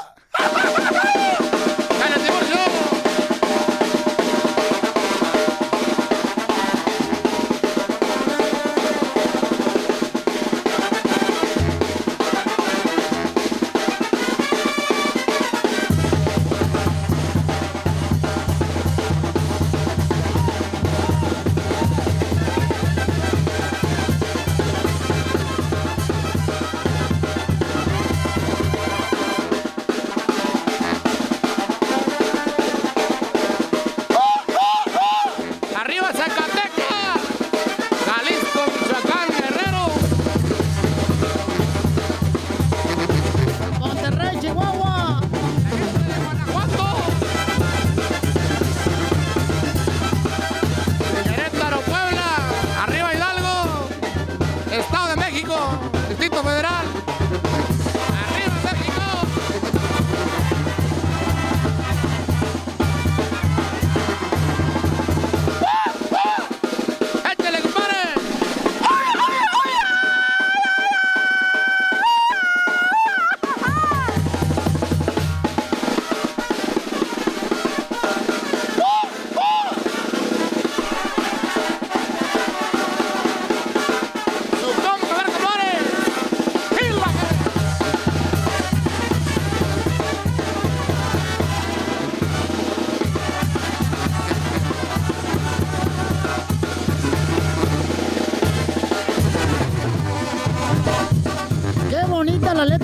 ¡Arriba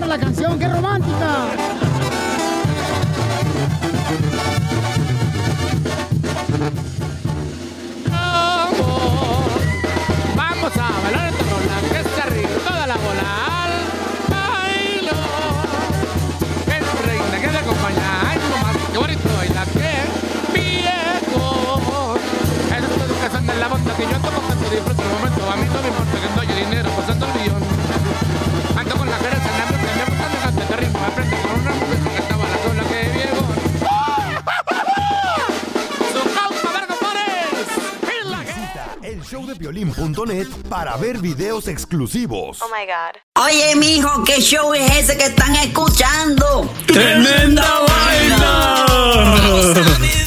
la canción, qué romántica. Vamos, vamos a bailar esta rola que está arriba toda la bola al bailo. Que es reina, que te acompaña, ay, nomás, bonito y la que viejo. Es tu educación de la banda que yo tomo tanto disfruto el momento, a mí no me importa que doy dinero, pues pasando el millón. showdepiolín.net para ver videos exclusivos. Oh my God. Oye, mijo, ¿qué show es ese que están escuchando? ¡Tremenda